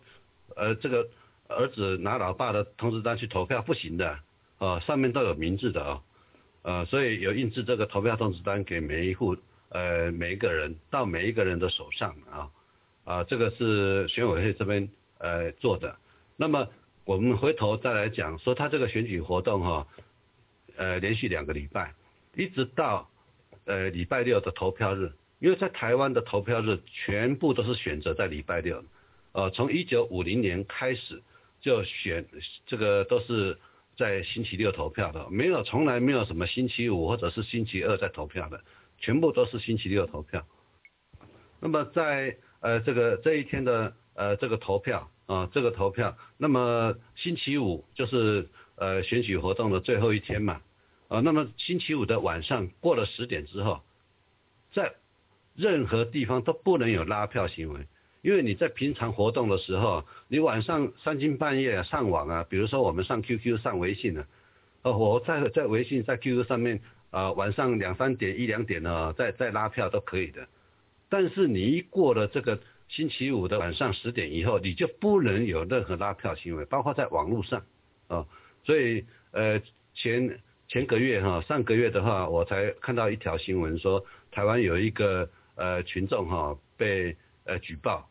呃，这个。儿子拿老爸的通知单去投票不行的，啊，上面都有名字的哦，呃，所以有印制这个投票通知单给每一户，呃，每一个人到每一个人的手上啊，啊，这个是选委会这边呃做的。那么我们回头再来讲说，他这个选举活动哈，呃，连续两个礼拜，一直到呃礼拜六的投票日，因为在台湾的投票日全部都是选择在礼拜六，呃，从一九五零年开始。就选这个都是在星期六投票的，没有从来没有什么星期五或者是星期二在投票的，全部都是星期六投票。那么在呃这个这一天的呃这个投票啊这个投票，那么星期五就是呃选举活动的最后一天嘛啊，那么星期五的晚上过了十点之后，在任何地方都不能有拉票行为。因为你在平常活动的时候，你晚上三更半夜上网啊，比如说我们上 QQ、上微信啊，哦，我在在微信、在 QQ 上面啊，晚上两三点、一两点呢，再再拉票都可以的。但是你一过了这个星期五的晚上十点以后，你就不能有任何拉票行为，包括在网络上啊。所以呃前前个月哈，上个月的话，我才看到一条新闻说，台湾有一个呃群众哈被呃举报。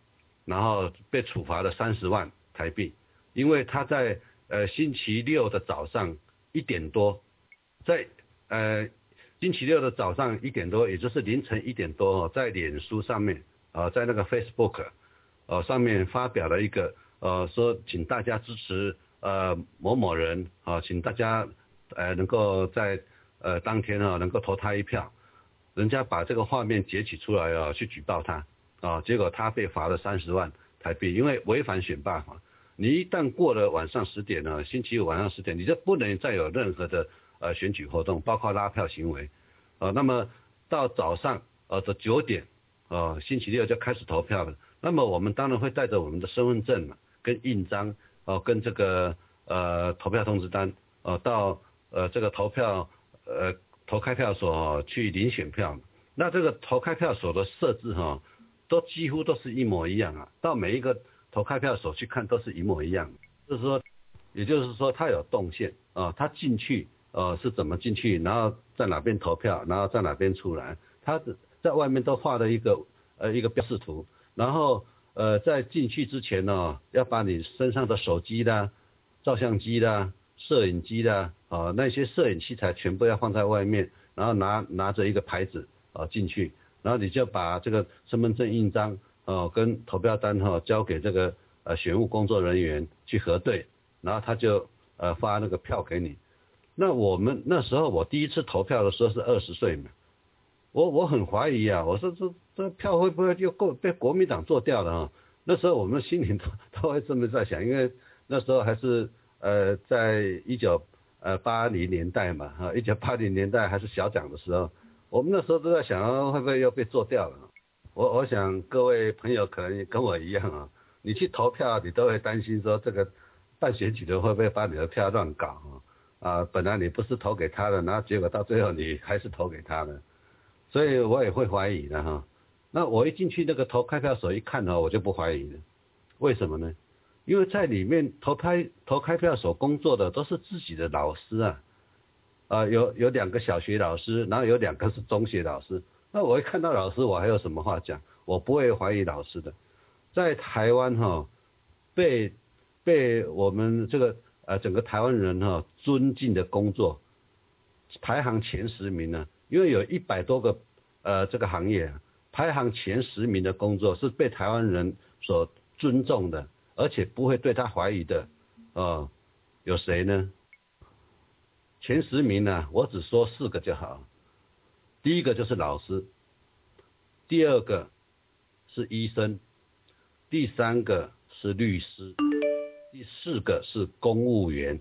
然后被处罚了三十万台币，因为他在呃星期六的早上一点多，在呃星期六的早上一点多，也就是凌晨一点多，在脸书上面啊，在那个 Facebook 呃上面发表了一个呃说，请大家支持呃某某人啊，请大家呃能够在呃当天啊能够投他一票，人家把这个画面截取出来啊，去举报他。啊，结果他被罚了三十万台币，因为违反选罢法。你一旦过了晚上十点呢，星期五晚上十点，你就不能再有任何的呃选举活动，包括拉票行为。呃，那么到早上呃的九点，呃，星期六就开始投票了。那么我们当然会带着我们的身份证嘛，跟印章，哦，跟这个呃投票通知单，呃，到呃这个投票呃投开票所去领选票。那这个投开票所的设置哈，都几乎都是一模一样啊，到每一个投开票所去看都是一模一样，就是说，也就是说它有动线啊，它进去呃是怎么进去，然后在哪边投票，然后在哪边出来，他在外面都画了一个呃一个标示图，然后呃在进去之前呢，要把你身上的手机啦、照相机啦、摄影机啦啊那些摄影器材全部要放在外面，然后拿拿着一个牌子。啊，进去，然后你就把这个身份证印章，哦，跟投票单哈交给这个呃选务工作人员去核对，然后他就呃发那个票给你。那我们那时候我第一次投票的时候是二十岁嘛，我我很怀疑啊，我说这这票会不会就够被国民党做掉了啊？那时候我们心里都都会这么在想，因为那时候还是呃在一九呃八零年代嘛，哈，一九八零年代还是小蒋的时候。我们那时候都在想，会不会又被做掉了？我我想各位朋友可能跟我一样啊，你去投票，你都会担心说这个办选举的会不会把你的票乱搞啊？啊，本来你不是投给他的，然后结果到最后你还是投给他的，所以我也会怀疑的哈。那我一进去那个投开票所一看呢，我就不怀疑了。为什么呢？因为在里面投开投开票所工作的都是自己的老师啊。啊，有有两个小学老师，然后有两个是中学老师。那我一看到老师，我还有什么话讲？我不会怀疑老师的。在台湾哈，被被我们这个呃整个台湾人哈尊敬的工作，排行前十名呢。因为有一百多个呃这个行业，排行前十名的工作是被台湾人所尊重的，而且不会对他怀疑的。啊，有谁呢？前十名呢，我只说四个就好。第一个就是老师，第二个是医生，第三个是律师，第四个是公务员。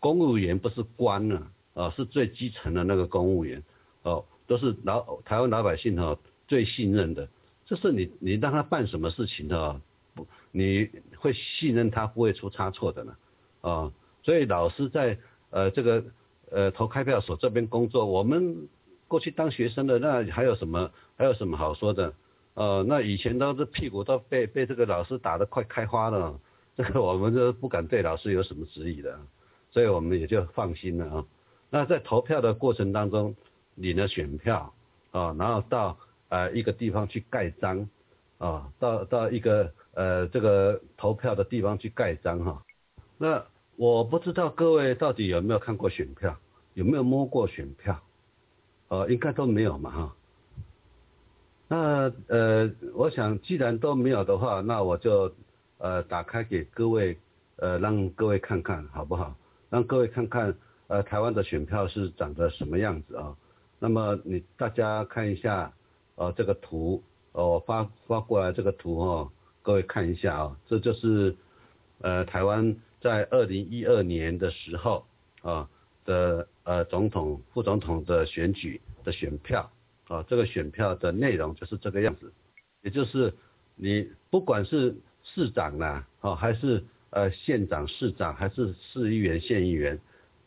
公务员不是官啊，啊，是最基层的那个公务员，哦，都是老台湾老百姓哈最信任的。就是你你让他办什么事情的，不你会信任他不会出差错的呢，啊，所以老师在。呃，这个呃投开票所这边工作，我们过去当学生的那还有什么还有什么好说的？呃，那以前都是屁股都被被这个老师打得快开花了，这个我们就不敢对老师有什么质疑的，所以我们也就放心了啊。那在投票的过程当中，领了选票啊，然后到呃一个地方去盖章啊，到到一个呃这个投票的地方去盖章哈，那。我不知道各位到底有没有看过选票，有没有摸过选票？呃，应该都没有嘛哈。那呃，我想既然都没有的话，那我就呃打开给各位呃让各位看看好不好？让各位看看呃台湾的选票是长得什么样子啊？那么你大家看一下呃这个图，我发发过来这个图哦，各位看一下啊，这就是呃台湾。在二零一二年的时候啊的呃总统副总统的选举的选票啊，这个选票的内容就是这个样子，也就是你不管是市长啦，哦还是呃县长、市长还是市议员、县议员，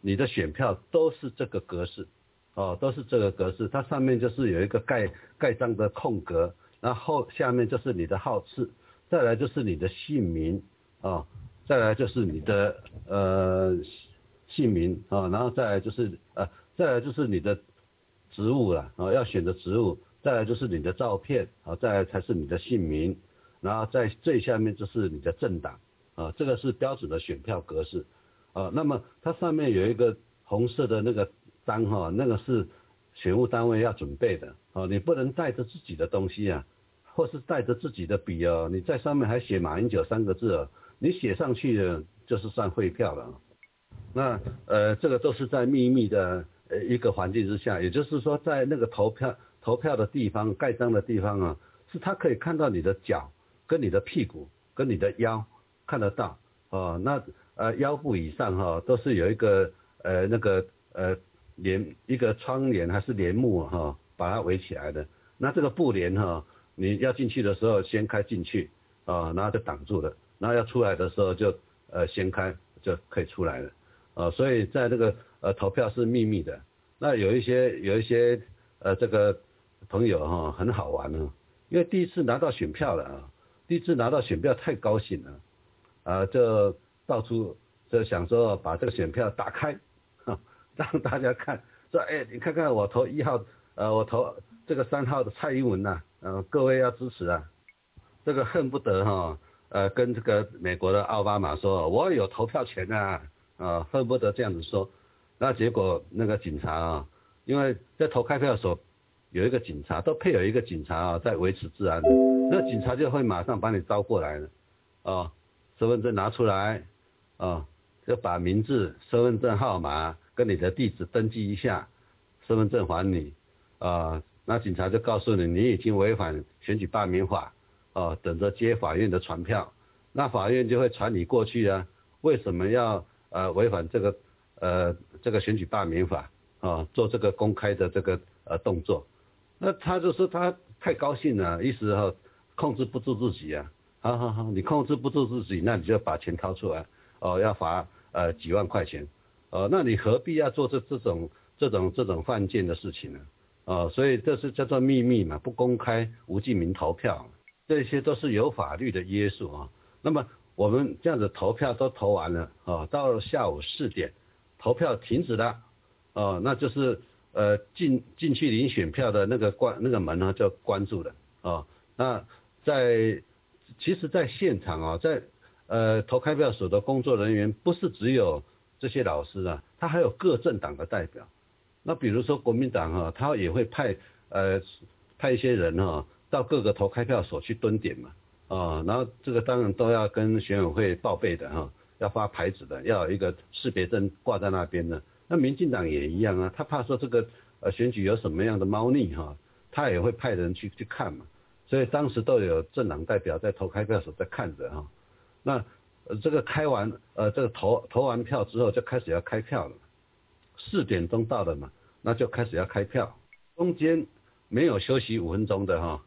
你的选票都是这个格式，哦都是这个格式，它上面就是有一个盖盖章的空格，然后下面就是你的号次，再来就是你的姓名啊。再来就是你的呃姓名啊，然后再来就是呃再来就是你的职务了啊，要选的职务，再来就是你的照片啊，再来才是你的姓名，然后在最下面就是你的政党啊，这个是标准的选票格式啊。那么它上面有一个红色的那个章哈，那个是选务单位要准备的啊，你不能带着自己的东西啊，或是带着自己的笔哦，你在上面还写马英九三个字哦。你写上去的，就是算汇票了。那呃，这个都是在秘密的呃一个环境之下，也就是说，在那个投票投票的地方、盖章的地方啊，是他可以看到你的脚、跟你的屁股、跟你的腰看得到哦。那呃腰部以上哈，都是有一个呃那个呃帘一个窗帘还是帘幕哈，把它围起来的。那这个布帘哈，你要进去的时候掀开进去啊，然后就挡住了。然后要出来的时候就呃掀开就可以出来了，呃，所以在这个呃投票是秘密的。那有一些有一些呃这个朋友哈很好玩呢，因为第一次拿到选票了啊，第一次拿到选票太高兴了，啊，就到处就想说把这个选票打开，*laughs* 让大家看，说哎，你看看我投一号，呃，我投这个三号的蔡英文呐，嗯，各位要支持啊，这个恨不得哈，呃，跟这个美国的奥巴马说，我有投票权啊，啊，恨不得这样子说，那结果那个警察啊，因为在投开票的时候。有一个警察，都配有一个警察啊，在维持治安的，那警察就会马上把你招过来了，啊，身份证拿出来，啊，就把名字、身份证号码跟你的地址登记一下，身份证还你，啊，那警察就告诉你，你已经违反选举罢免法，啊，等着接法院的传票，那法院就会传你过去啊，为什么要呃违反这个呃这个选举罢免法啊，做这个公开的这个呃动作？那他就说他太高兴了，意思哈控制不住自己啊，好好好，你控制不住自己，那你就把钱掏出来，哦，要罚呃几万块钱，哦，那你何必要做这这种这种这种犯贱的事情呢？哦，所以这是叫做秘密嘛，不公开无记名投票，这些都是有法律的约束啊。那么我们这样子投票都投完了，哦，到了下午四点，投票停止了，哦，那就是。呃，进进去领选票的那个关那个门呢，就关住了哦。那在其实，在现场啊，在呃投开票所的工作人员不是只有这些老师啊，他还有各政党的代表。那比如说国民党啊，他也会派呃派一些人哈到各个投开票所去蹲点嘛啊。然后这个当然都要跟选委会报备的哈，要发牌子的，要有一个识别证挂在那边的。那民进党也一样啊，他怕说这个呃选举有什么样的猫腻哈，他也会派人去去看嘛，所以当时都有政党代表在投开票时在看着哈。那这个开完呃这个投投完票之后就开始要开票了，四点钟到的嘛，那就开始要开票，中间没有休息五分钟的哈，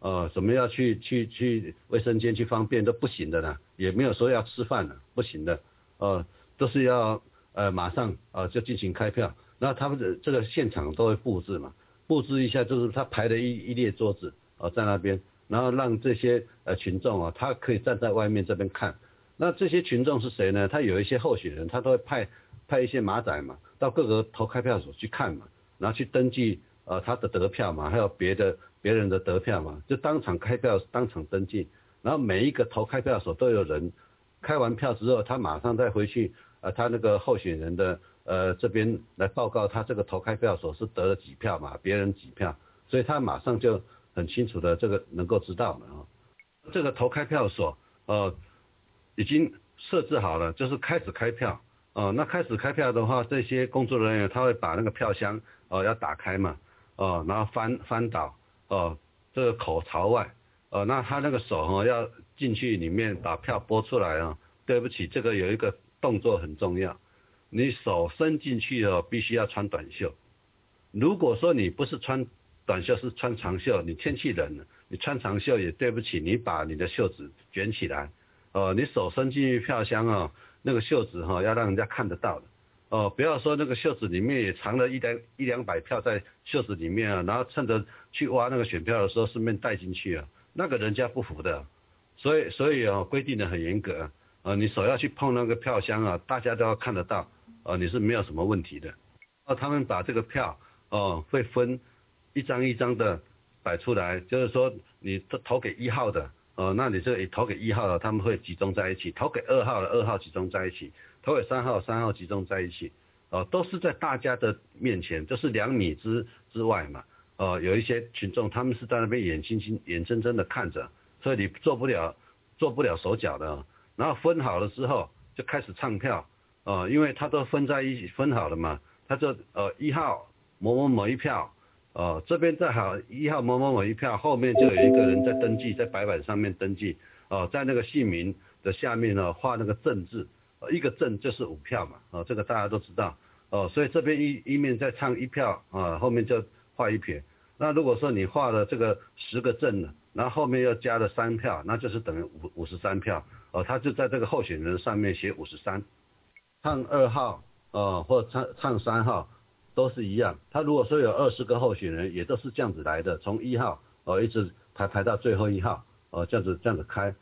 呃怎么要去去去卫生间去方便都不行的呢，也没有说要吃饭了不行的，呃都是要。呃，马上呃就进行开票，那他们的这个现场都会布置嘛，布置一下就是他排了一一列桌子哦在那边，然后让这些呃群众啊，他可以站在外面这边看。那这些群众是谁呢？他有一些候选人，他都会派派一些马仔嘛，到各个投开票所去看嘛，然后去登记呃他的得票嘛，还有别的别人的得票嘛，就当场开票当场登记，然后每一个投开票所都有人开完票之后，他马上再回去。呃，他那个候选人的呃这边来报告，他这个投开票所是得了几票嘛，别人几票，所以他马上就很清楚的这个能够知道的啊。这个投开票所呃已经设置好了，就是开始开票呃。那开始开票的话，这些工作人员他会把那个票箱呃要打开嘛哦，然后翻翻倒哦，这个口朝外哦，那他那个手哈要进去里面把票拨出来啊。对不起，这个有一个。动作很重要，你手伸进去哦，必须要穿短袖。如果说你不是穿短袖，是穿长袖，你天气冷了，你穿长袖也对不起，你把你的袖子卷起来，哦，你手伸进去票箱哦，那个袖子哈要让人家看得到的，哦，不要说那个袖子里面也藏了一两一两百票在袖子里面啊，然后趁着去挖那个选票的时候顺便带进去啊，那个人家不服的，所以所以啊规定的很严格。呃，你手要去碰那个票箱啊，大家都要看得到，呃，你是没有什么问题的。那他们把这个票，哦，会分一张一张的摆出来，就是说你投投给一号的，呃，那你这里投给一号的，他们会集中在一起；投给二号的，二号集中在一起；投给三号，三号集中在一起，哦，都是在大家的面前，就是两米之之外嘛。哦，有一些群众他们是在那边眼睛睛眼睁睁的看着，所以你做不了做不了手脚的。然后分好了之后就开始唱票，哦，因为他都分在一起分好了嘛，他就呃一号某某某一票，哦这边再好一号某某某一票，后面就有一个人在登记在白板上面登记，哦在那个姓名的下面呢画那个正字，一个正就是五票嘛，哦这个大家都知道，哦所以这边一一面在唱一票啊，后面就画一撇。那如果说你画了这个十个正呢，然后后面又加了三票，那就是等于五五十三票。哦，他就在这个候选人上面写五十三，唱二号，哦，或唱唱三号，都是一样。他如果说有二十个候选人，也都是这样子来的，从一号哦一直排排到最后一号哦，这样子这样子开。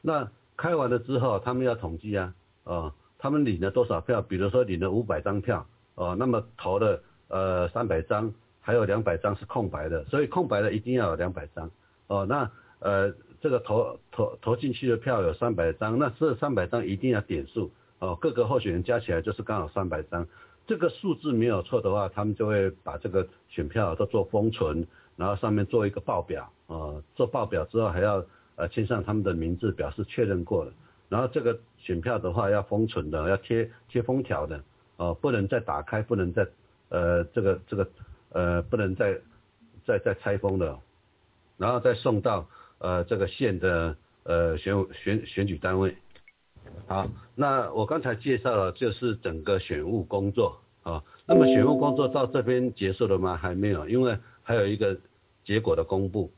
那开完了之后，他们要统计啊，哦，他们领了多少票？比如说领了五百张票哦，那么投了呃三百张，还有两百张是空白的，所以空白的一定要有两百张哦。那呃这个投投投进去的票有三百张，那这三百张一定要点数哦，各个候选人加起来就是刚好三百张。这个数字没有错的话，他们就会把这个选票都做封存，然后上面做一个报表，呃，做报表之后还要呃签上他们的名字，表示确认过了。然后这个选票的话要封存的，要贴贴封条的，哦，不能再打开，不能再呃这个这个呃不能再再再拆封的，然后再送到呃这个县的呃选选选举单位。好，那我刚才介绍了就是整个选务工作啊，那么选务工作到这边结束了吗？还没有，因为还有一个结果的公布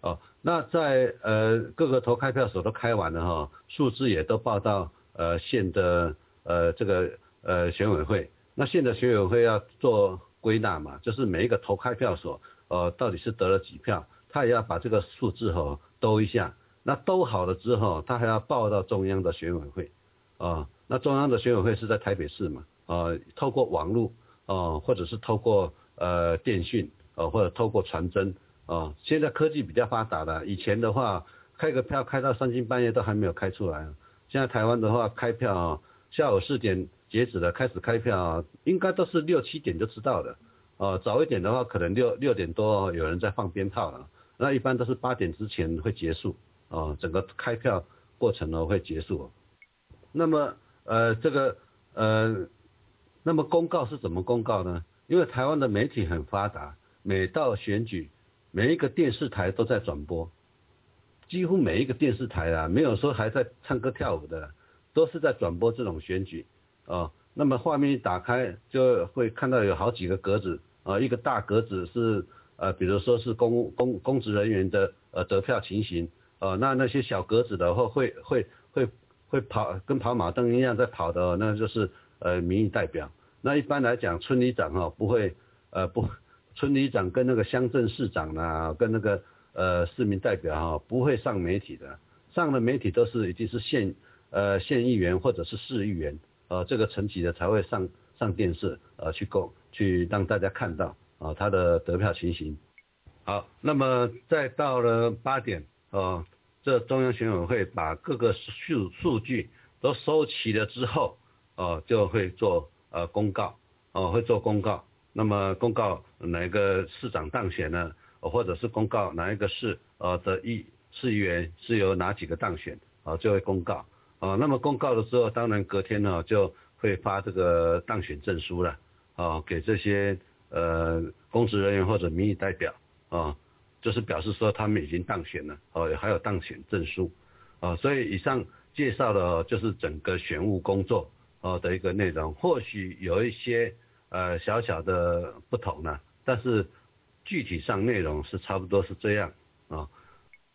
哦。那在呃各个投开票所都开完了哈，数字也都报到呃县的呃这个呃选委会，那县的选委会要做归纳嘛，就是每一个投开票所呃到底是得了几票，他也要把这个数字哈兜一下。那都好了之后，他还要报到中央的选委会，啊，那中央的选委会是在台北市嘛，啊，透过网络，啊，或者是透过呃电讯，啊，或者透过传真，啊，现在科技比较发达了，以前的话开个票开到三更半夜都还没有开出来，现在台湾的话开票，下午四点截止了，开始开票，应该都是六七点就知道了，啊，早一点的话可能六六点多有人在放鞭炮了，那一般都是八点之前会结束。哦，整个开票过程呢会结束。那么，呃，这个，呃，那么公告是怎么公告呢？因为台湾的媒体很发达，每到选举，每一个电视台都在转播，几乎每一个电视台啊，没有说还在唱歌跳舞的，都是在转播这种选举。哦，那么画面一打开，就会看到有好几个格子，啊，一个大格子是，呃，比如说是公公公职人员的呃得票情形。呃，那那些小格子的话会会会会跑，跟跑马灯一样在跑的，那就是呃民意代表。那一般来讲，村里长哈不会呃不，村里长跟那个乡镇市长呐，跟那个呃市民代表哈不会上媒体的，上了媒体都是已经是县呃县议员或者是市议员，呃这个层级的才会上上电视呃去购去让大家看到啊他的得票情形。好，那么再到了八点。哦，这中央选委会把各个数数据都收齐了之后，哦，就会做呃公告，哦，会做公告。那么公告哪一个市长当选呢？或者是公告哪一个市呃的议市议员是由哪几个当选？哦，就会公告。哦，那么公告的时候，当然隔天呢就会发这个当选证书了，哦，给这些呃公职人员或者民意代表，啊。就是表示说他们已经当选了，哦，还有当选证书，哦，所以以上介绍的就是整个选务工作，哦的一个内容，或许有一些呃小小的不同呢，但是具体上内容是差不多是这样，啊，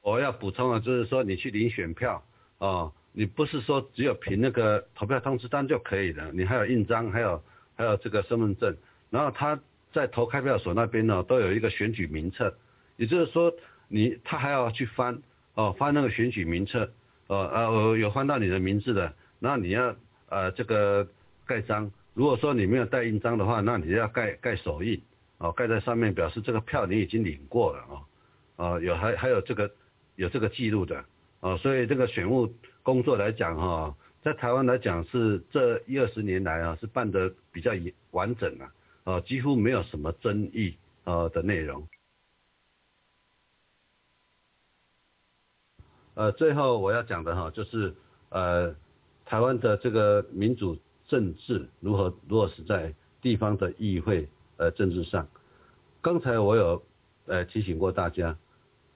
我要补充的就是说你去领选票，哦，你不是说只有凭那个投票通知单就可以了，你还有印章，还有还有这个身份证，然后他在投开票所那边呢都有一个选举名册。也就是说，你他还要去翻哦，翻那个选举名册，哦呃有翻到你的名字的，那你要呃这个盖章。如果说你没有带印章的话，那你要盖盖手印，哦盖在上面表示这个票你已经领过了哦，哦有还还有这个有这个记录的，哦所以这个选务工作来讲哈，在台湾来讲是这一二十年来啊是办得比较完整啊，哦几乎没有什么争议呃的内容。呃，最后我要讲的哈，就是呃，台湾的这个民主政治如何落实在地方的议会呃政治上。刚才我有呃提醒过大家，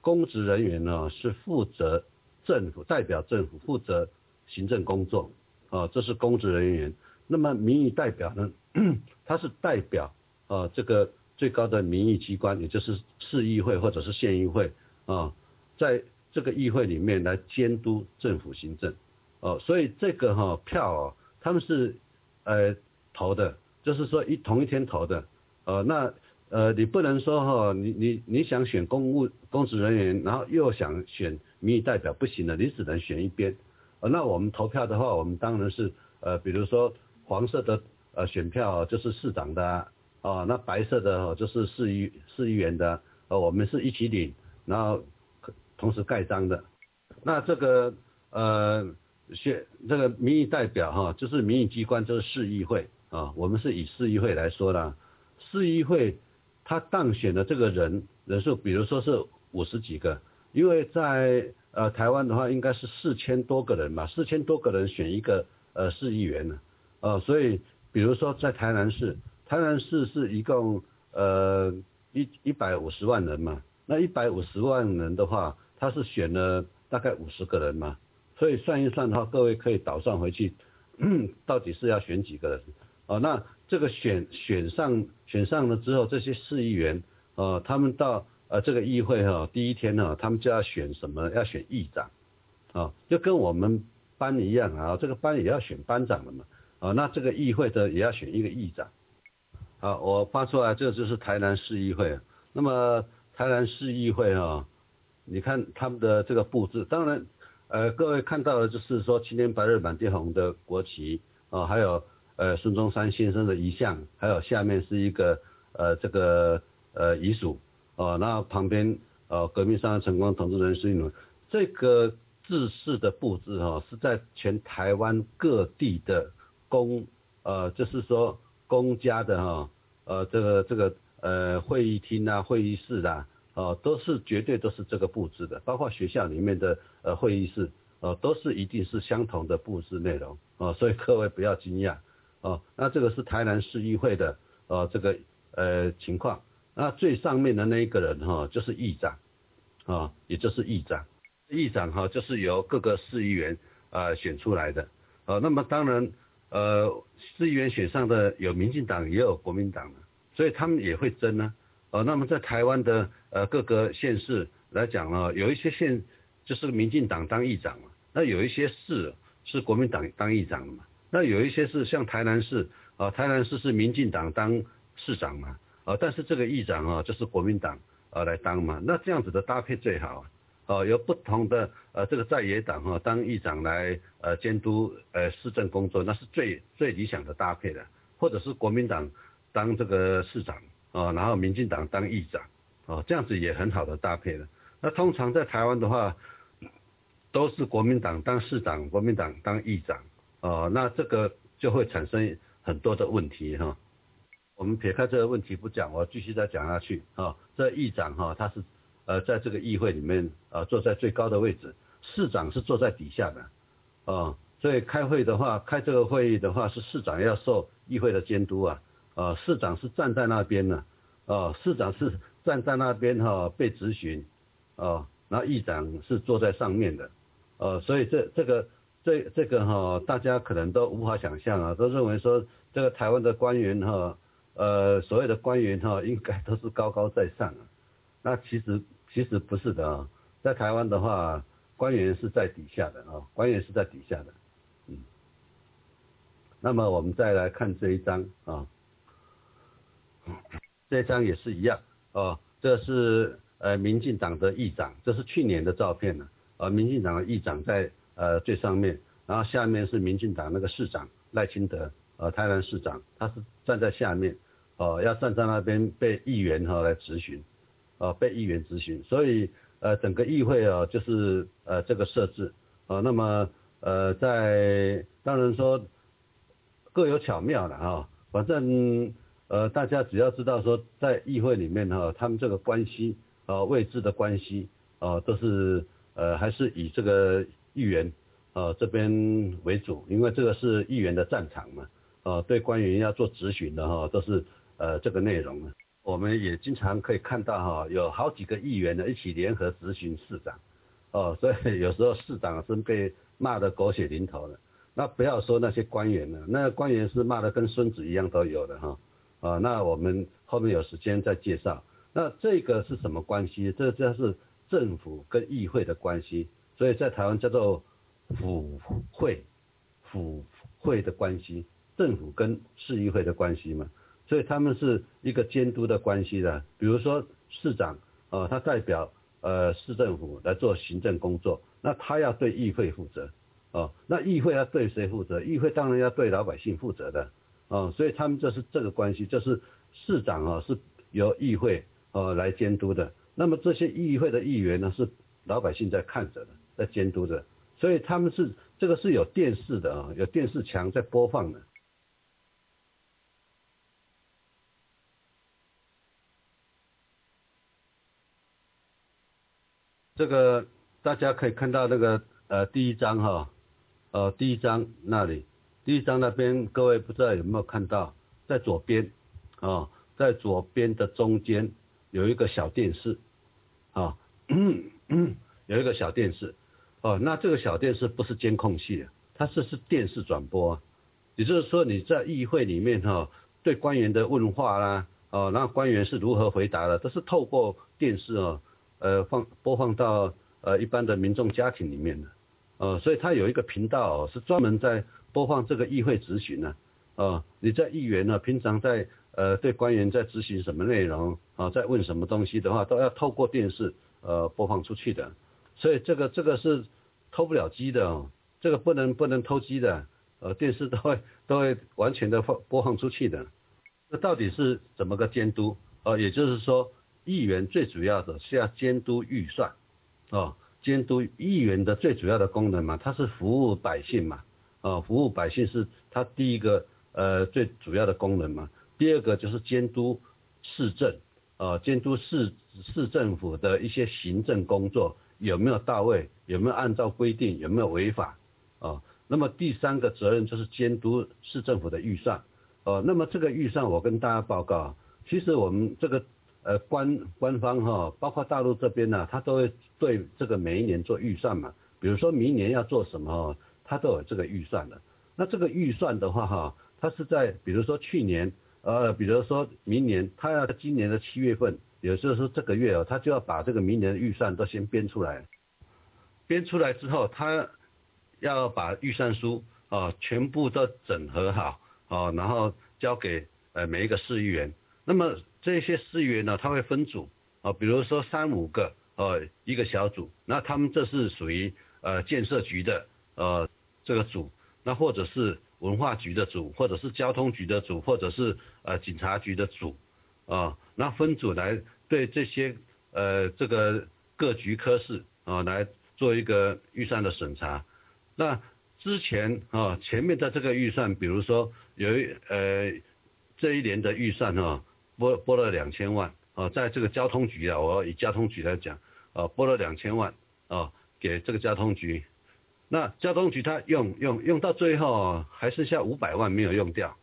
公职人员呢是负责政府代表政府负责行政工作，啊，这是公职人员。那么民意代表呢，*clears throat* 他是代表呃这个最高的民意机关，也就是市议会或者是县议会啊，在这个议会里面来监督政府行政，哦，所以这个哈票哦，他们是呃投的，就是说一同一天投的，呃，那呃你不能说哈，你你你想选公务公职人员，然后又想选民意代表，不行的，你只能选一边。呃，那我们投票的话，我们当然是呃，比如说黄色的呃选票就是市长的，哦，那白色的就是市议市议员的，呃，我们是一起领，然后同时盖章的。那这个呃选这个民意代表哈，就是民意机关就是市议会啊，我们是以市议会来说的，市议会他当选的这个人人数，比如说是五十几个，因为在呃，台湾的话应该是四千多个人吧，四千多个人选一个呃市议员呢，呃，所以比如说在台南市，台南市是一共呃一一百五十万人嘛，那一百五十万人的话，他是选了大概五十个人嘛，所以算一算的话，各位可以倒算回去，*clears throat* 到底是要选几个人？哦，那这个选选上选上了之后，这些市议员，呃，他们到。呃，这个议会哈，第一天呢，他们就要选什么？要选议长，啊，就跟我们班一样啊，这个班也要选班长的嘛，啊，那这个议会的也要选一个议长。好，我发出来，这就是台南市议会。那么台南市议会哈，你看他们的这个布置，当然，呃，各位看到的就是说青天白日满地红的国旗，啊，还有呃孙中山先生的遗像，还有下面是一个呃这个呃遗属。哦，那旁边呃，革命上的成功统治人士运动，这个制式的布置哈，是在全台湾各地的公呃，就是说公家的哈，呃，这个这个呃会议厅啊、会议室啊，哦，都是绝对都是这个布置的，包括学校里面的呃会议室，呃，都是一定是相同的布置内容，哦，所以各位不要惊讶，哦，那这个是台南市议会的呃这个呃情况。那最上面的那一个人哈，就是议长，啊，也就是议长，议长哈，就是由各个市议员啊选出来的，呃，那么当然，呃，市议员选上的有民进党，也有国民党的，所以他们也会争呢，呃，那么在台湾的呃各个县市来讲呢，有一些县就是民进党当议长嘛，那有一些市是国民党当议长的嘛，那有一些是像台南市，啊，台南市是民进党当市长嘛。呃，但是这个议长啊，就是国民党呃来当嘛，那这样子的搭配最好啊，哦，由不同的呃这个在野党哈当议长来呃监督呃市政工作，那是最最理想的搭配的，或者是国民党当这个市长啊，然后民进党当议长，哦，这样子也很好的搭配的。那通常在台湾的话，都是国民党当市长，国民党当议长，哦，那这个就会产生很多的问题哈。我们撇开这个问题不讲，我继续再讲下去啊。这议长哈，他是呃在这个议会里面呃坐在最高的位置，市长是坐在底下的啊。所以开会的话，开这个会议的话，是市长要受议会的监督啊。呃，市长是站在那边呢，啊，市长是 *laughs* 站在那边哈被质询啊，然后议长是坐在上面的，呃，所以这这个这这个哈，大家可能都无法想象啊，都认为说这个台湾的官员哈。呃，所谓的官员哈，应该都是高高在上啊。那其实其实不是的啊，在台湾的话，官员是在底下的啊，官员是在底下的。嗯。那么我们再来看这一张啊，这张也是一样哦，这是呃民进党的议长，这是去年的照片了。呃，民进党的议长在呃最上面，然后下面是民进党那个市长赖清德，呃台南市长，他是站在下面。哦，要站在那边被议员哈来质询，哦，被议员质询，所以呃整个议会啊就是呃这个设置，啊，那么呃在当然说各有巧妙了哈，反正呃大家只要知道说在议会里面哈，他们这个关系呃位置的关系啊都是呃还是以这个议员呃这边为主，因为这个是议员的战场嘛，啊对官员要做质询的哈都是。呃，这个内容呢，我们也经常可以看到哈，有好几个议员呢一起联合咨询市长，哦，所以有时候市长是被骂得狗血淋头的。那不要说那些官员了，那官员是骂得跟孙子一样都有的哈。啊，那我们后面有时间再介绍。那这个是什么关系？这这是政府跟议会的关系，所以在台湾叫做府会府会的关系，政府跟市议会的关系嘛。所以他们是一个监督的关系的。比如说市长，呃，他代表呃市政府来做行政工作，那他要对议会负责，哦，那议会要对谁负责？议会当然要对老百姓负责的，哦，所以他们这是这个关系，就是市长啊是由议会呃来监督的，那么这些议会的议员呢是老百姓在看着的，在监督的，所以他们是这个是有电视的啊，有电视墙在播放的。这个大家可以看到那个呃第一章哈，呃第一章那里，第一章那边各位不知道有没有看到，在左边啊，在左边的中间有一个小电视啊，*clears throat* 有一个小电视哦，那这个小电视不是监控器，它是是电视转播，也就是说你在议会里面哈，对官员的问话啦，哦，那官员是如何回答的，都是透过电视哦。呃，放播放到呃一般的民众家庭里面的，呃，所以它有一个频道是专门在播放这个议会咨询呢，啊，你在议员呢，平常在呃对官员在咨询什么内容？啊，在问什么东西的话，都要透过电视呃播放出去的，所以这个这个是偷不了机的，哦，这个不能不能偷机的，呃，电视都会都会完全的放播放出去的，那到底是怎么个监督？呃，也就是说。议员最主要的是要监督预算，哦，监督议员的最主要的功能嘛，他是服务百姓嘛，哦，服务百姓是他第一个呃最主要的功能嘛，第二个就是监督市政，呃，监督市市政府的一些行政工作有没有到位，有没有按照规定，有没有违法，哦，那么第三个责任就是监督市政府的预算，哦，那么这个预算我跟大家报告，其实我们这个。呃，官官方哈，包括大陆这边呢，他都会对这个每一年做预算嘛。比如说明年要做什么，他都有这个预算的。那这个预算的话哈，他是在比如说去年，呃，比如说明年，他要今年的七月份，也就是说这个月哦，他就要把这个明年的预算都先编出来。编出来之后，他要把预算书啊全部都整合好哦，然后交给呃每一个市议员。那么这些市议员呢，他会分组啊，比如说三五个呃一个小组，那他们这是属于呃建设局的呃这个组，那或者是文化局的组，或者是交通局的组，或者是呃警察局的组啊，那分组来对这些呃这个各局科室啊来做一个预算的审查。那之前啊前面的这个预算，比如说有一呃这一年的预算哈。拨拨了两千万啊，在这个交通局啊，我要以交通局来讲啊，拨了两千万啊，给这个交通局。那交通局他用用用到最后还剩下五百万没有用掉。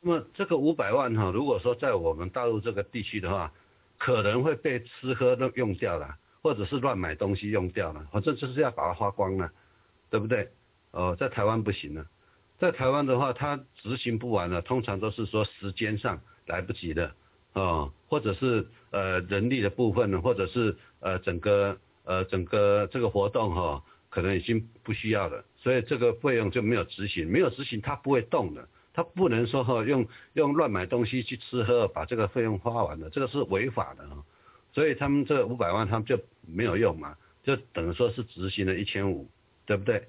那么这个五百万哈，如果说在我们大陆这个地区的话，可能会被吃喝都用掉了，或者是乱买东西用掉了，反正就是要把它花光了，对不对？哦，在台湾不行了，在台湾的话，它执行不完了，通常都是说时间上。来不及的啊，或者是呃人力的部分呢，或者是呃整个呃整个这个活动哈，可能已经不需要了，所以这个费用就没有执行，没有执行它不会动的，它不能说哈用用乱买东西去吃喝把这个费用花完了，这个是违法的，所以他们这五百万他们就没有用嘛，就等于说是执行了一千五，对不对？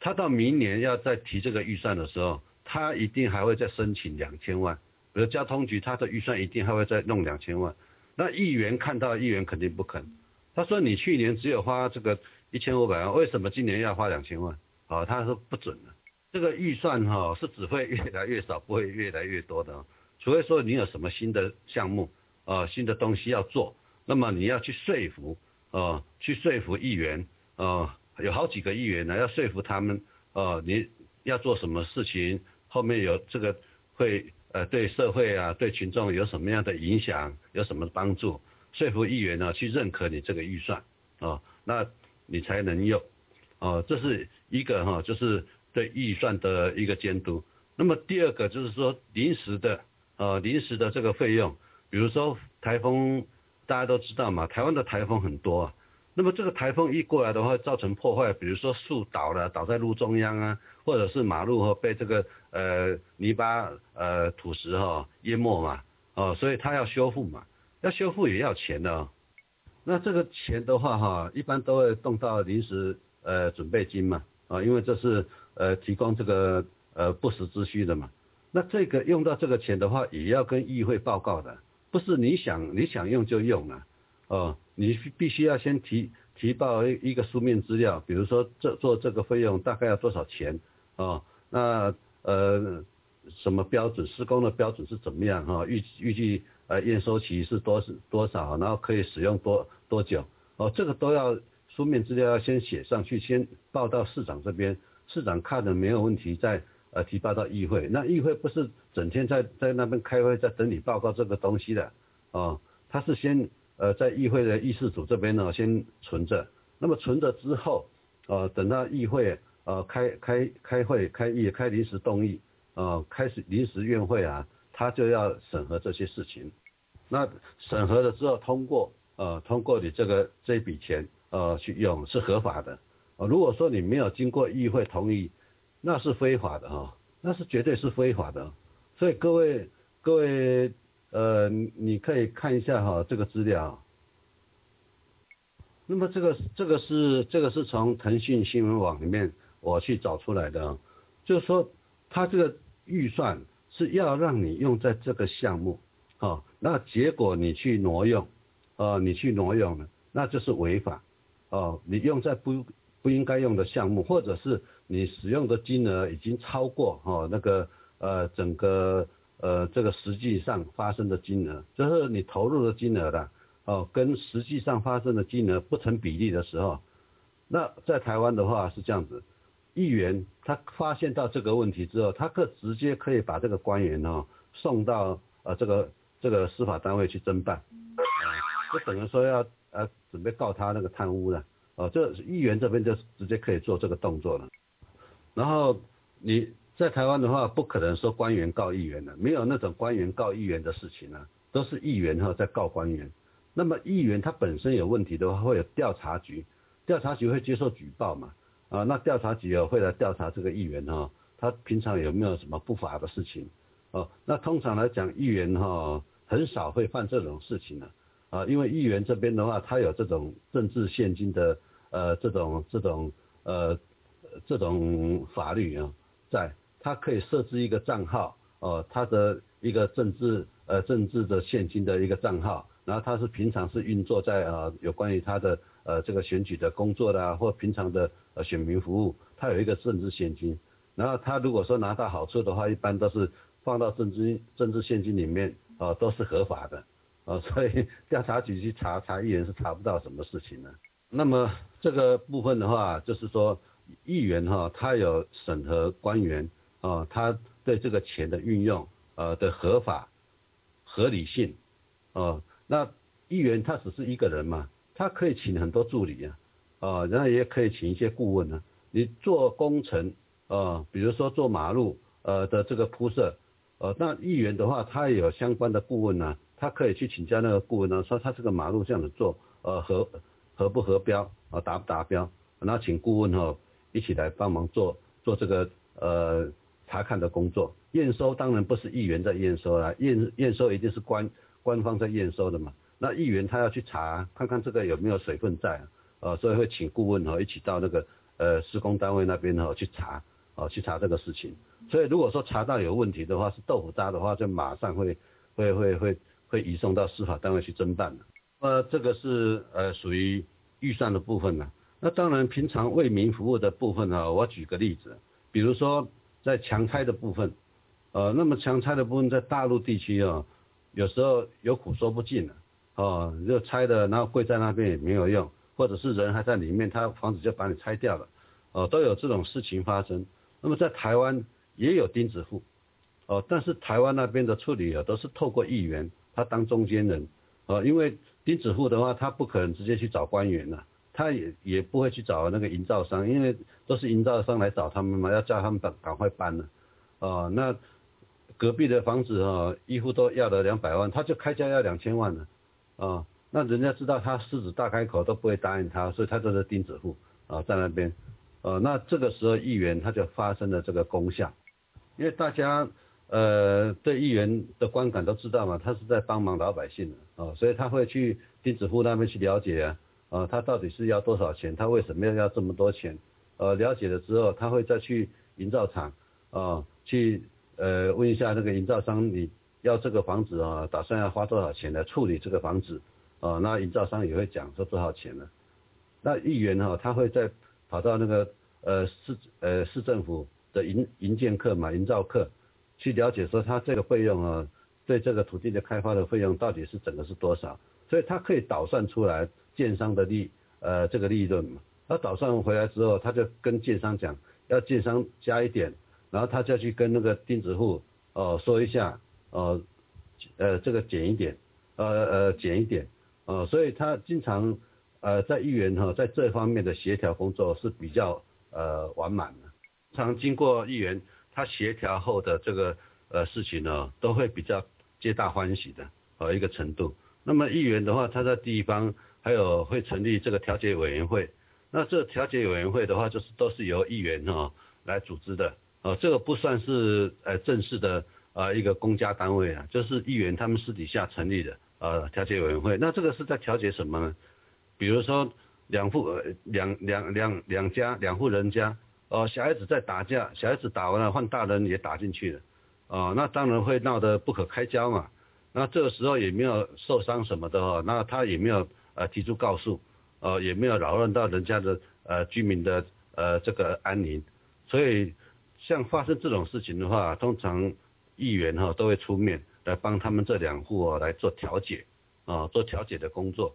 他到明年要再提这个预算的时候，他一定还会再申请两千万。比如交通局，他的预算一定还会再弄两千万。那议员看到，议员肯定不肯。他说：“你去年只有花这个一千五百万，为什么今年要花两千万？”啊，他说不准的。这个预算哈是只会越来越少，不会越来越多的。除非说你有什么新的项目啊，新的东西要做，那么你要去说服啊，去说服议员啊，有好几个议员呢，要说服他们啊，你要做什么事情，后面有这个会。呃，对社会啊，对群众有什么样的影响，有什么帮助？说服议员呢，去认可你这个预算啊，那你才能用哦。这是一个哈，就是对预算的一个监督。那么第二个就是说临时的呃临时的这个费用，比如说台风，大家都知道嘛，台湾的台风很多，那么这个台风一过来的话，造成破坏，比如说树倒了，倒在路中央啊，或者是马路哈被这个呃泥巴呃土石哈淹没嘛，哦，所以它要修复嘛，要修复也要钱的。那这个钱的话哈，一般都会动到临时呃准备金嘛，啊，因为这是呃提供这个呃不时之需的嘛。那这个用到这个钱的话，也要跟议会报告的，不是你想你想用就用了，哦，你必须要先提提报一一个书面资料，比如说这做这个费用大概要多少钱，哦，那呃什么标准施工的标准是怎么样哈，预预计呃验收期是多是多少，然后可以使用多多久，哦，这个都要书面资料要先写上去，先报到市长这边，市长看了没有问题再。呃，提报到议会，那议会不是整天在在那边开会，在等你报告这个东西的，哦，他是先呃在议会的议事组这边呢先存着，那么存着之后，呃，等到议会呃开开开会开议开临时动议，呃，开始临时院会啊，他就要审核这些事情，那审核了之后通过，呃，通过你这个这笔钱呃去用是合法的，呃，如果说你没有经过议会同意。那是非法的哈，那是绝对是非法的，所以各位各位呃，你可以看一下哈这个资料。那么这个这个是这个是从腾讯新闻网里面我去找出来的，就是说他这个预算是要让你用在这个项目，哦，那结果你去挪用，呃，你去挪用了，那就是违法，哦，你用在不。不应该用的项目，或者是你使用的金额已经超过哦那个呃整个呃这个实际上发生的金额，就是你投入的金额的哦跟实际上发生的金额不成比例的时候，那在台湾的话是这样子，议员他发现到这个问题之后，他可直接可以把这个官员哦送到呃这个这个司法单位去侦办，就等于说要呃准备告他那个贪污了。哦，这议员这边就直接可以做这个动作了。然后你在台湾的话，不可能说官员告议员的，没有那种官员告议员的事情啊，都是议员哈在告官员。那么议员他本身有问题的话，会有调查局，调查局会接受举报嘛？啊，那调查局会来调查这个议员哈，他平常有没有什么不法的事情？哦，那通常来讲，议员哈很少会犯这种事情的。啊，因为议员这边的话，他有这种政治现金的呃这种这种呃这种法律啊，在他可以设置一个账号，哦，他的一个政治呃政治的现金的一个账号，然后他是平常是运作在啊有关于他的呃这个选举的工作的或平常的呃选民服务，他有一个政治现金，然后他如果说拿到好处的话，一般都是放到政治政治现金里面，哦都是合法的。哦，所以 *laughs* 调查局去查查议员是查不到什么事情的。那么这个部分的话，就是说议员哈，他有审核官员啊，他对这个钱的运用呃的合法合理性哦，那议员他只是一个人嘛，他可以请很多助理啊，啊，然后也可以请一些顾问呢。你做工程啊，比如说做马路呃的这个铺设，呃，那议员的话，他也有相关的顾问呢。他可以去请教那个顾问呢，说他这个马路这样子做，呃，合合不合标呃，达不达标，然后请顾问哈一起来帮忙做做这个呃查看的工作。验收当然不是议员在验收啦，验验收一定是官官方在验收的嘛。那议员他要去查看看这个有没有水分在，呃，所以会请顾问哈一起到那个呃施工单位那边哈去查，哦去查这个事情。所以如果说查到有问题的话，是豆腐渣的话，就马上会会会会。会移送到司法单位去侦办的，呃，这个是呃属于预算的部分呢。那当然，平常为民服务的部分呢，我举个例子，比如说在强拆的部分，呃，那么强拆的部分在大陆地区啊，有时候有苦说不尽了，哦，就拆的，然后跪在那边也没有用，或者是人还在里面，他房子就把你拆掉了，哦，都有这种事情发生。那么在台湾也有钉子户，哦，但是台湾那边的处理啊，都是透过议员。他当中间人，呃，因为钉子户的话，他不可能直接去找官员呐，他也也不会去找那个营造商，因为都是营造商来找他们嘛，要叫他们赶赶快搬了，啊，那隔壁的房子哈，一户都要了两百万，他就开价要两千万了，啊，那人家知道他狮子大开口都不会答应他，所以他就是钉子户啊，在那边，呃，那这个时候议员他就发生了这个功效，因为大家呃对议员的观感都知道嘛，他是在帮忙老百姓的啊，所以他会去钉子户那边去了解啊，啊，他到底是要多少钱，他为什么要要这么多钱？呃，了解了之后，他会再去营造厂啊，去呃问一下那个营造商，你要这个房子啊，打算要花多少钱来处理这个房子？哦，那营造商也会讲说多少钱呢？那议员哈，他会在跑到那个呃市呃市政府的营营建课嘛，营造课去了解说他这个费用啊，对这个土地的开发的费用到底是整个是多少？所以他可以导算出来建商的利呃这个利润嘛。他导算回来之后，他就跟建商讲要建商加一点，然后他就去跟那个钉子户哦说一下哦呃这个减一点呃呃减一点。呃，所以他经常呃在议员哈在这方面的协调工作是比较呃完满的，常经过议员他协调后的这个呃事情呢，都会比较皆大欢喜的呃一个程度。那么议员的话，他在地方还有会成立这个调解委员会，那这调解委员会的话，就是都是由议员哈来组织的，呃，这个不算是呃正式的呃一个公家单位啊，就是议员他们私底下成立的。呃，调解委员会，那这个是在调解什么呢？比如说两户呃两两两两家两户人家，呃小孩子在打架，小孩子打完了换大人也打进去了，啊那当然会闹得不可开交嘛。那这个时候也没有受伤什么的哈，那他也没有呃提出告诉，呃也没有扰乱到人家的呃居民的呃这个安宁，所以像发生这种事情的话，通常议员哈都会出面。来帮他们这两户哦来做调解啊，做调解的工作。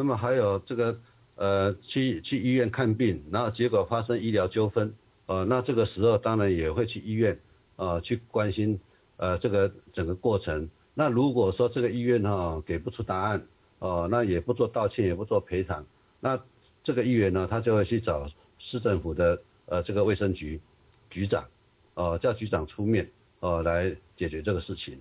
那么还有这个呃去去医院看病，然后结果发生医疗纠纷，呃那这个时候当然也会去医院啊去关心呃这个整个过程。那如果说这个医院哈给不出答案，哦那也不做道歉，也不做赔偿，那这个议员呢他就会去找市政府的呃这个卫生局局长，哦叫局长出面哦来解决这个事情。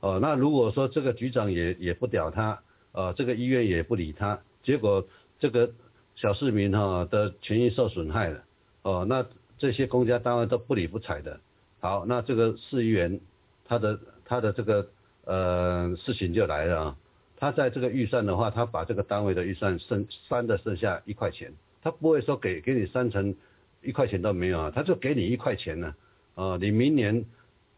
哦，那如果说这个局长也也不屌他，呃，这个医院也不理他，结果这个小市民哈的权益受损害了，哦，那这些公家单位都不理不睬的，好，那这个市议员他的他的这个呃事情就来了啊，他在这个预算的话，他把这个单位的预算剩删的剩下一块钱，他不会说给给你删成一块钱都没有啊，他就给你一块钱呢，啊，你明年。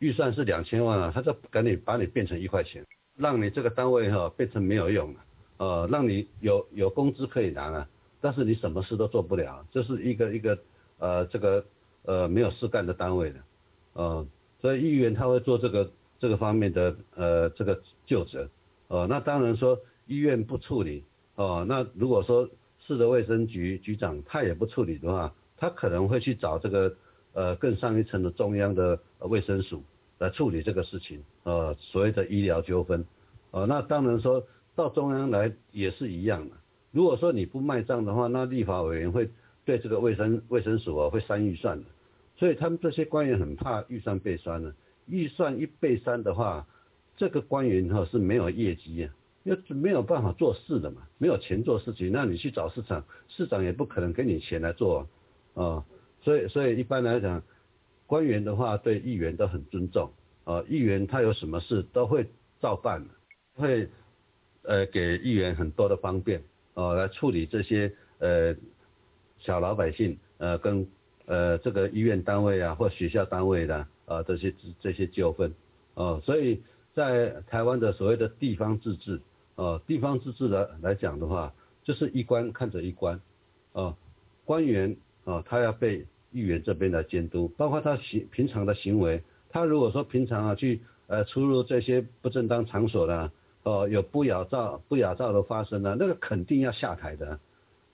预算是两千万啊，他就赶紧把你变成一块钱，让你这个单位哈变成没有用了，呃，让你有有工资可以拿了，但是你什么事都做不了，这是一个一个呃这个呃没有事干的单位的，呃，所以议员他会做这个这个方面的呃这个就责，呃，那当然说医院不处理，哦，那如果说市的卫生局局长他也不处理的话，他可能会去找这个。呃，更上一层的中央的卫生署来处理这个事情，呃，所谓的医疗纠纷，呃，那当然说到中央来也是一样的。如果说你不卖账的话，那立法委员会对这个卫生卫生署啊会删预算的，所以他们这些官员很怕预算被删的。预算一被删的话，这个官员哈是没有业绩啊，因为没有办法做事的嘛，没有钱做事情，那你去找市长，市长也不可能给你钱来做啊。所以，所以一般来讲，官员的话对议员都很尊重，呃，议员他有什么事都会照办，会呃给议员很多的方便，呃，来处理这些呃小老百姓呃跟呃这个医院单位啊或学校单位的啊这些这些纠纷，呃，所以在台湾的所谓的地方自治，呃，地方自治的来讲的话，就是一关看着一关，呃，官员啊他要被议员这边来监督，包括他行平常的行为，他如果说平常啊去呃出入这些不正当场所的，哦有不雅照不雅照的发生呢，那个肯定要下台的，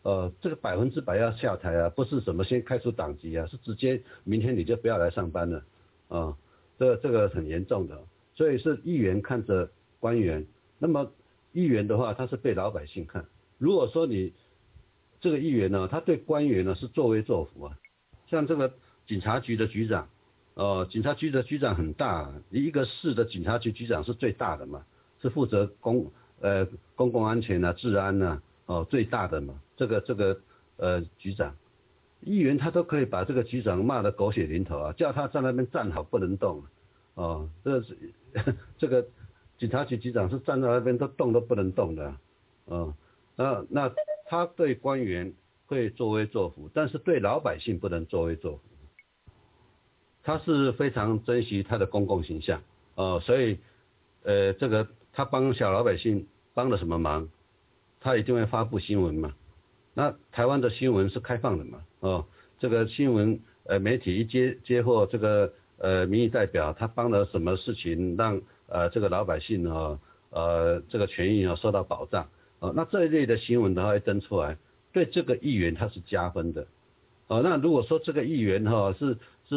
呃这个百分之百要下台啊，不是什么先开除党籍啊，是直接明天你就不要来上班了，啊这这个很严重的，所以是议员看着官员，那么议员的话他是被老百姓看，如果说你这个议员呢，他对官员呢是作威作福啊。像这个警察局的局长，哦，警察局的局长很大，一个市的警察局局长是最大的嘛，是负责公呃公共安全啊、治安呐，哦最大的嘛，这个这个呃局长，议员他都可以把这个局长骂得狗血淋头啊，叫他在那边站好不能动，哦，这是 *laughs* 这个警察局局长是站在那边都动都不能动的，哦，那那他对官员会作威作福，但是对老百姓不能作威作福。他是非常珍惜他的公共形象，哦，所以，呃，这个他帮小老百姓帮了什么忙，他一定会发布新闻嘛。那台湾的新闻是开放的嘛，哦，这个新闻呃媒体一接接获这个呃民意代表他帮了什么事情，让呃这个老百姓呢呃这个权益啊受到保障，哦，那这一类的新闻的话登出来，对这个议员他是加分的，哦，那如果说这个议员哈是。是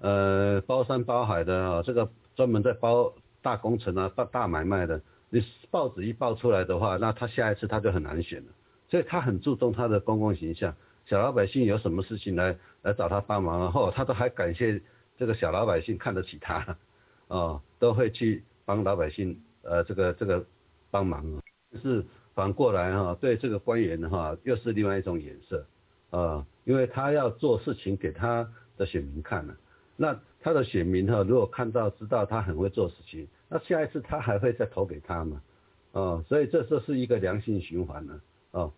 呃呃包山包海的啊，这个专门在包大工程啊、大大买卖的，你报纸一报出来的话，那他下一次他就很难选了。所以他很注重他的公共形象，小老百姓有什么事情来来找他帮忙，然后他都还感谢这个小老百姓看得起他，哦，都会去帮老百姓呃这个这个帮忙。是反过来哈，对这个官员哈又是另外一种颜色啊，因为他要做事情给他。的选民看了，那他的选民哈，如果看到知道他很会做事情，那下一次他还会再投给他嘛？哦，所以这这是一个良性循环呢。哦，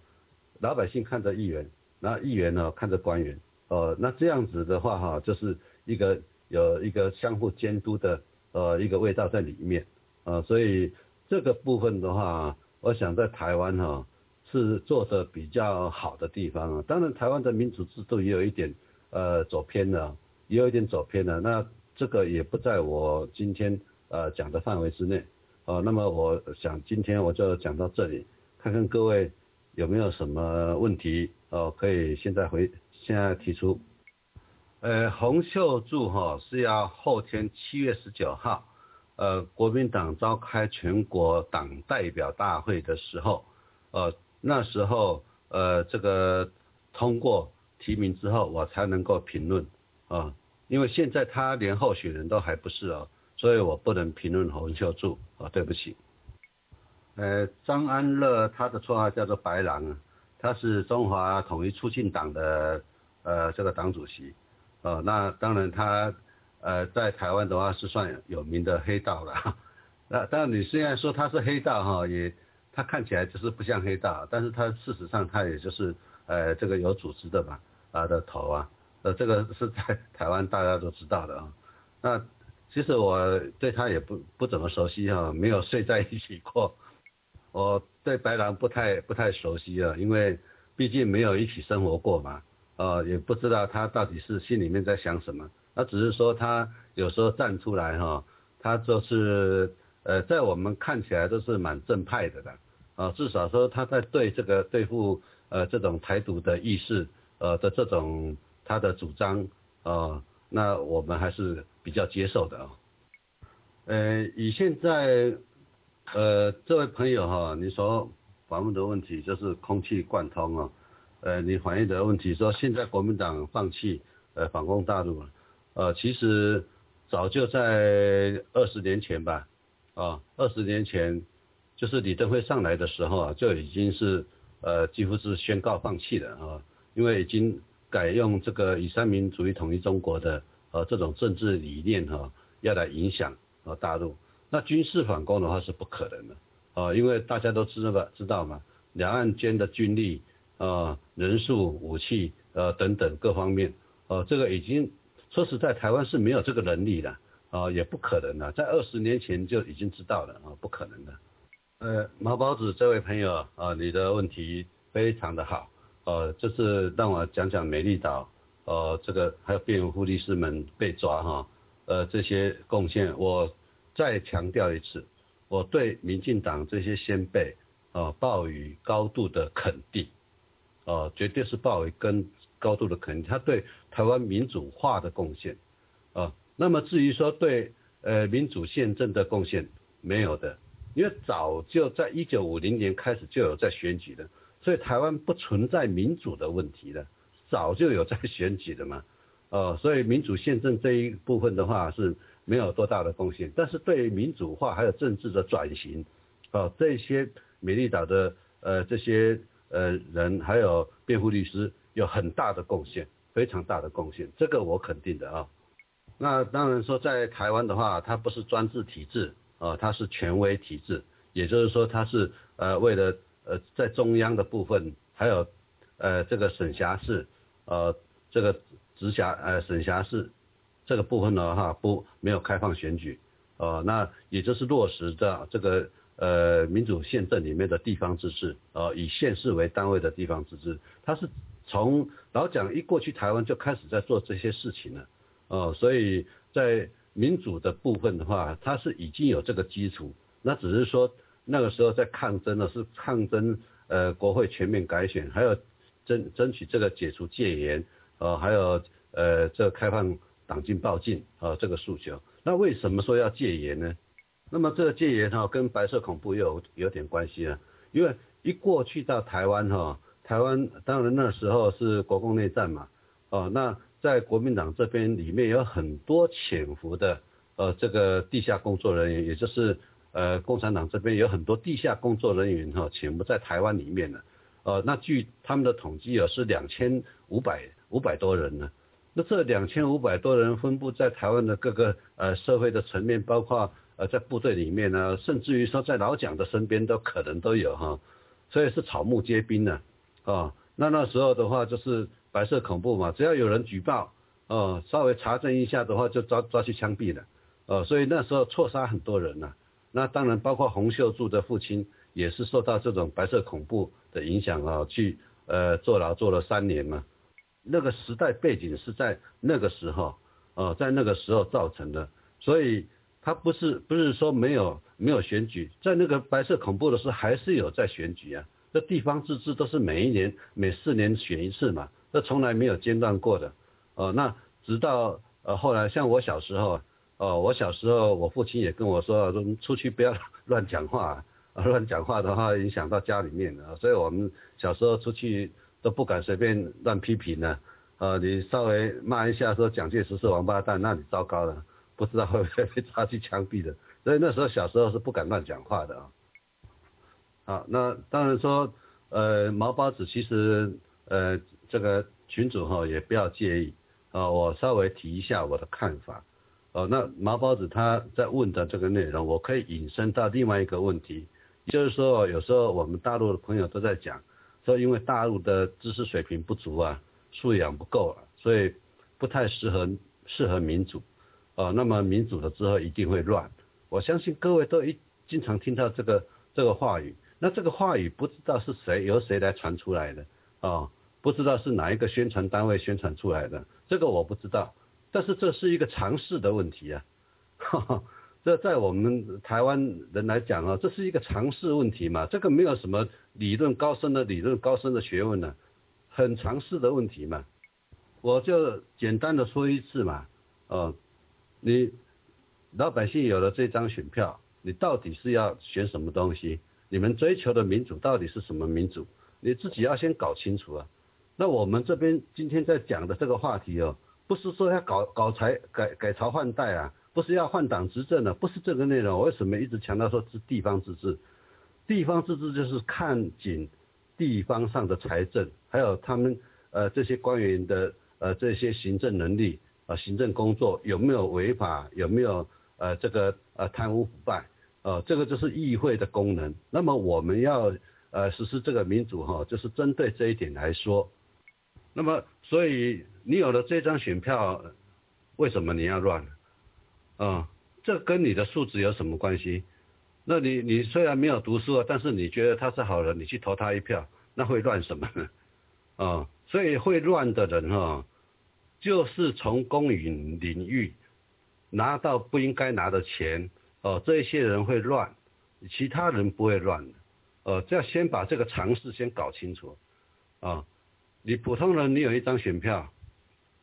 老百姓看着议员，然后议员呢看着官员，哦，那这样子的话哈，就是一个有一个相互监督的呃一个味道在里面啊，所以这个部分的话，我想在台湾哈是做的比较好的地方啊。当然，台湾的民主制度也有一点。呃，走偏了，也有一点走偏了。那这个也不在我今天呃讲的范围之内。哦，那么我想今天我就讲到这里，看看各位有没有什么问题哦，可以现在回现在提出。呃，洪秀柱哈是要后天七月十九号，呃，国民党召开全国党代表大会的时候，呃，那时候呃这个通过。提名之后，我才能够评论啊，因为现在他连候选人都还不是哦，所以我不能评论洪秀柱啊，对不起。呃，张安乐他的绰号叫做白狼，他是中华统一促进党的呃这个党主席啊，那当然他呃在台湾的话是算有名的黑道了。那当然你虽然说他是黑道哈，也他看起来就是不像黑道，但是他事实上他也就是呃这个有组织的嘛。啊的头啊，呃，这个是在台湾大家都知道的啊。那其实我对他也不不怎么熟悉哈，没有睡在一起过。我对白狼不太不太熟悉啊，因为毕竟没有一起生活过嘛，呃，也不知道他到底是心里面在想什么。那只是说他有时候站出来哈，他就是呃，在我们看起来都是蛮正派的的啊，至少说他在对这个对付呃这种台独的意识。呃的这种他的主张啊，那我们还是比较接受的啊。呃，以现在呃这位朋友哈，你所访问的问题就是空气贯通啊，呃，你反映的问题说现在国民党放弃呃反攻大陆了，呃，其实早就在二十年前吧，啊，二十年前就是李登辉上来的时候啊，就已经是呃几乎是宣告放弃了啊。因为已经改用这个以三民主义统一中国的呃这种政治理念哈，要来影响呃大陆，那军事反攻的话是不可能的啊，因为大家都知道吧，知道嘛，两岸间的军力啊、人数、武器呃等等各方面，呃这个已经说实在，台湾是没有这个能力的啊，也不可能的，在二十年前就已经知道了啊，不可能的。呃，毛包子这位朋友啊，你的问题非常的好。呃，就是让我讲讲美丽岛，呃，这个还有辩护律师们被抓哈，呃，这些贡献，我再强调一次，我对民进党这些先辈，啊，抱以高度的肯定，啊，绝对是抱以跟高度的肯定，他对台湾民主化的贡献，啊，那么至于说对呃民主宪政的贡献，没有的，因为早就在一九五零年开始就有在选举的。所以台湾不存在民主的问题的，早就有在选举的嘛，呃，所以民主宪政这一部分的话是没有多大的贡献，但是对民主化还有政治的转型，哦，这些美丽岛的呃这些呃人还有辩护律师有很大的贡献，非常大的贡献，这个我肯定的啊。那当然说在台湾的话，它不是专制体制啊，它是权威体制，也就是说它是呃为了呃在中央的部分还有呃这个省辖市呃这个直辖呃省辖市这个部分的话不没有开放选举。呃，那也就是落实的这个呃民主宪政里面的地方自治，呃，以县市为单位的地方自治，它是从老蒋一过去台湾就开始在做这些事情了，哦，所以在民主的部分的话，它是已经有这个基础，那只是说那个时候在抗争的是抗争呃国会全面改选，还有争争取这个解除戒严，呃，还有呃这开放党禁报禁呃这个诉求。那为什么说要戒严呢？那么这个戒严哈，跟白色恐怖又有有点关系啊。因为一过去到台湾哈，台湾当然那时候是国共内战嘛，哦，那在国民党这边里面有很多潜伏的呃这个地下工作人员，也就是呃共产党这边有很多地下工作人员哈潜伏在台湾里面的，呃，那据他们的统计啊是两千五百五百多人呢。那这两千五百多人分布在台湾的各个呃社会的层面，包括呃在部队里面呢，甚至于说在老蒋的身边都可能都有哈，所以是草木皆兵呢，啊那那时候的话就是白色恐怖嘛，只要有人举报，哦，稍微查证一下的话就抓抓去枪毙了，哦，所以那时候错杀很多人呐，那当然包括洪秀柱的父亲也是受到这种白色恐怖的影响啊，去呃坐牢坐了三年嘛。那个时代背景是在那个时候，呃，在那个时候造成的，所以他不是不是说没有没有选举，在那个白色恐怖的时候还是有在选举啊。这地方自治都是每一年每四年选一次嘛，这从来没有间断过的。哦，那直到呃后来像我小时候，哦，我小时候我父亲也跟我说，说出去不要 *laughs* 乱讲话，乱讲话的话影响到家里面的，所以我们小时候出去。都不敢随便乱批评呢，呃，你稍微骂一下说蒋介石是王八蛋，那你糟糕了，不知道会不会 *laughs* 被抓去枪毙的。所以那时候小时候是不敢乱讲话的啊。啊，那当然说，呃，毛包子其实，呃，这个群主哈也不要介意啊，我稍微提一下我的看法。哦，那毛包子他在问的这个内容，我可以引申到另外一个问题，就是说有时候我们大陆的朋友都在讲。说因为大陆的知识水平不足啊，素养不够啊，所以不太适合适合民主，啊，那么民主了之后一定会乱。我相信各位都一经常听到这个这个话语，那这个话语不知道是谁由谁来传出来的啊，不知道是哪一个宣传单位宣传出来的，这个我不知道，但是这是一个常识的问题啊。*laughs* 这在我们台湾人来讲啊，这是一个常识问题嘛，这个没有什么理论高深的理论高深的学问呢，很常识的问题嘛。我就简单的说一次嘛，哦，你老百姓有了这张选票，你到底是要选什么东西？你们追求的民主到底是什么民主？你自己要先搞清楚啊。那我们这边今天在讲的这个话题哦，不是说要搞搞财改改朝换代啊。不是要换党执政的，不是这个内容。为什么一直强调说是地方自治？地方自治就是看紧地方上的财政，还有他们呃这些官员的呃这些行政能力啊，行政工作有没有违法，有没有呃这个呃贪污腐败，呃这个就是议会的功能。那么我们要呃实施这个民主哈，就是针对这一点来说。那么所以你有了这张选票，为什么你要乱？啊，这跟你的素质有什么关系？那你你虽然没有读书，但是你觉得他是好人，你去投他一票，那会乱什么呢？啊，所以会乱的人哈，就是从公允领域拿到不应该拿的钱哦，这一些人会乱，其他人不会乱的。呃，要先把这个常识先搞清楚啊。你普通人，你有一张选票，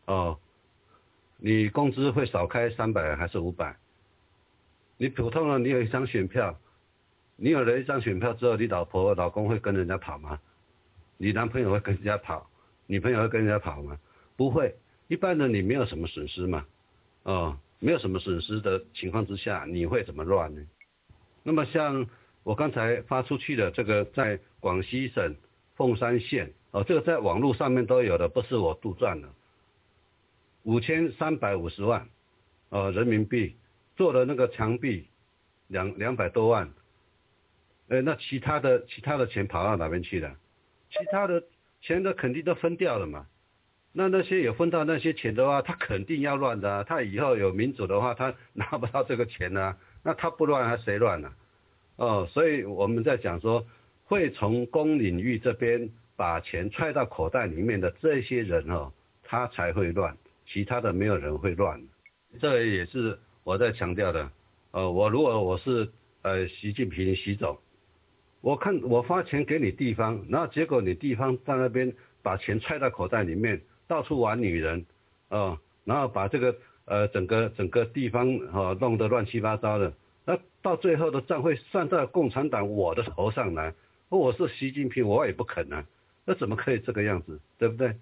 哦。你工资会少开三百还是五百？你普通人，你有一张选票，你有了一张选票之后，你老婆老公会跟人家跑吗？你男朋友会跟人家跑？女朋友会跟人家跑吗？不会，一般的你没有什么损失嘛，哦，没有什么损失的情况之下，你会怎么乱呢？那么像我刚才发出去的这个在广西省凤山县哦，这个在网络上面都有的，不是我杜撰的，五千三百五十万，呃人民币做的那个墙壁两两百多万，呃那其他的其他的钱跑到哪边去了？其他的钱都肯定都分掉了嘛。那那些有分到那些钱的话，他肯定要乱的。他以后有民主的话，他拿不到这个钱呢。*laughs* 那他不乱，还谁乱呢？哦，所以我们在讲说，会从公领域这边把钱揣到口袋里面的这些人哦，他才会乱，其他的没有人会乱。这也是我在强调的。呃，我如果我是呃习近平习总，我看我发钱给你地方，然后结果你地方在那边把钱揣到口袋里面。到处玩女人，哦，然后把这个呃整个整个地方哦弄得乱七八糟的，那到最后的账会算到共产党我的头上来，我是习近平我也不肯啊，那怎么可以这个样子，对不对？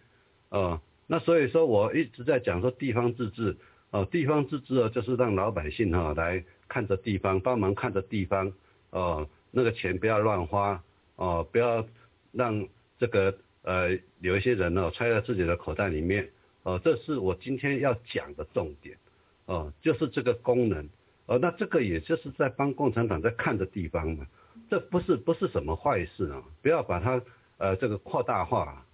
哦，那所以说我一直在讲说地方自治，哦，地方自治啊就是让老百姓哈来看着地方，帮忙看着地方，哦，那个钱不要乱花，哦，不要让这个。呃，有一些人呢揣在自己的口袋里面，哦，这是我今天要讲的重点，哦，就是这个功能，哦，那这个也就是在帮共产党在看的地方嘛，这不是不是什么坏事啊，不要把它呃这个扩大化。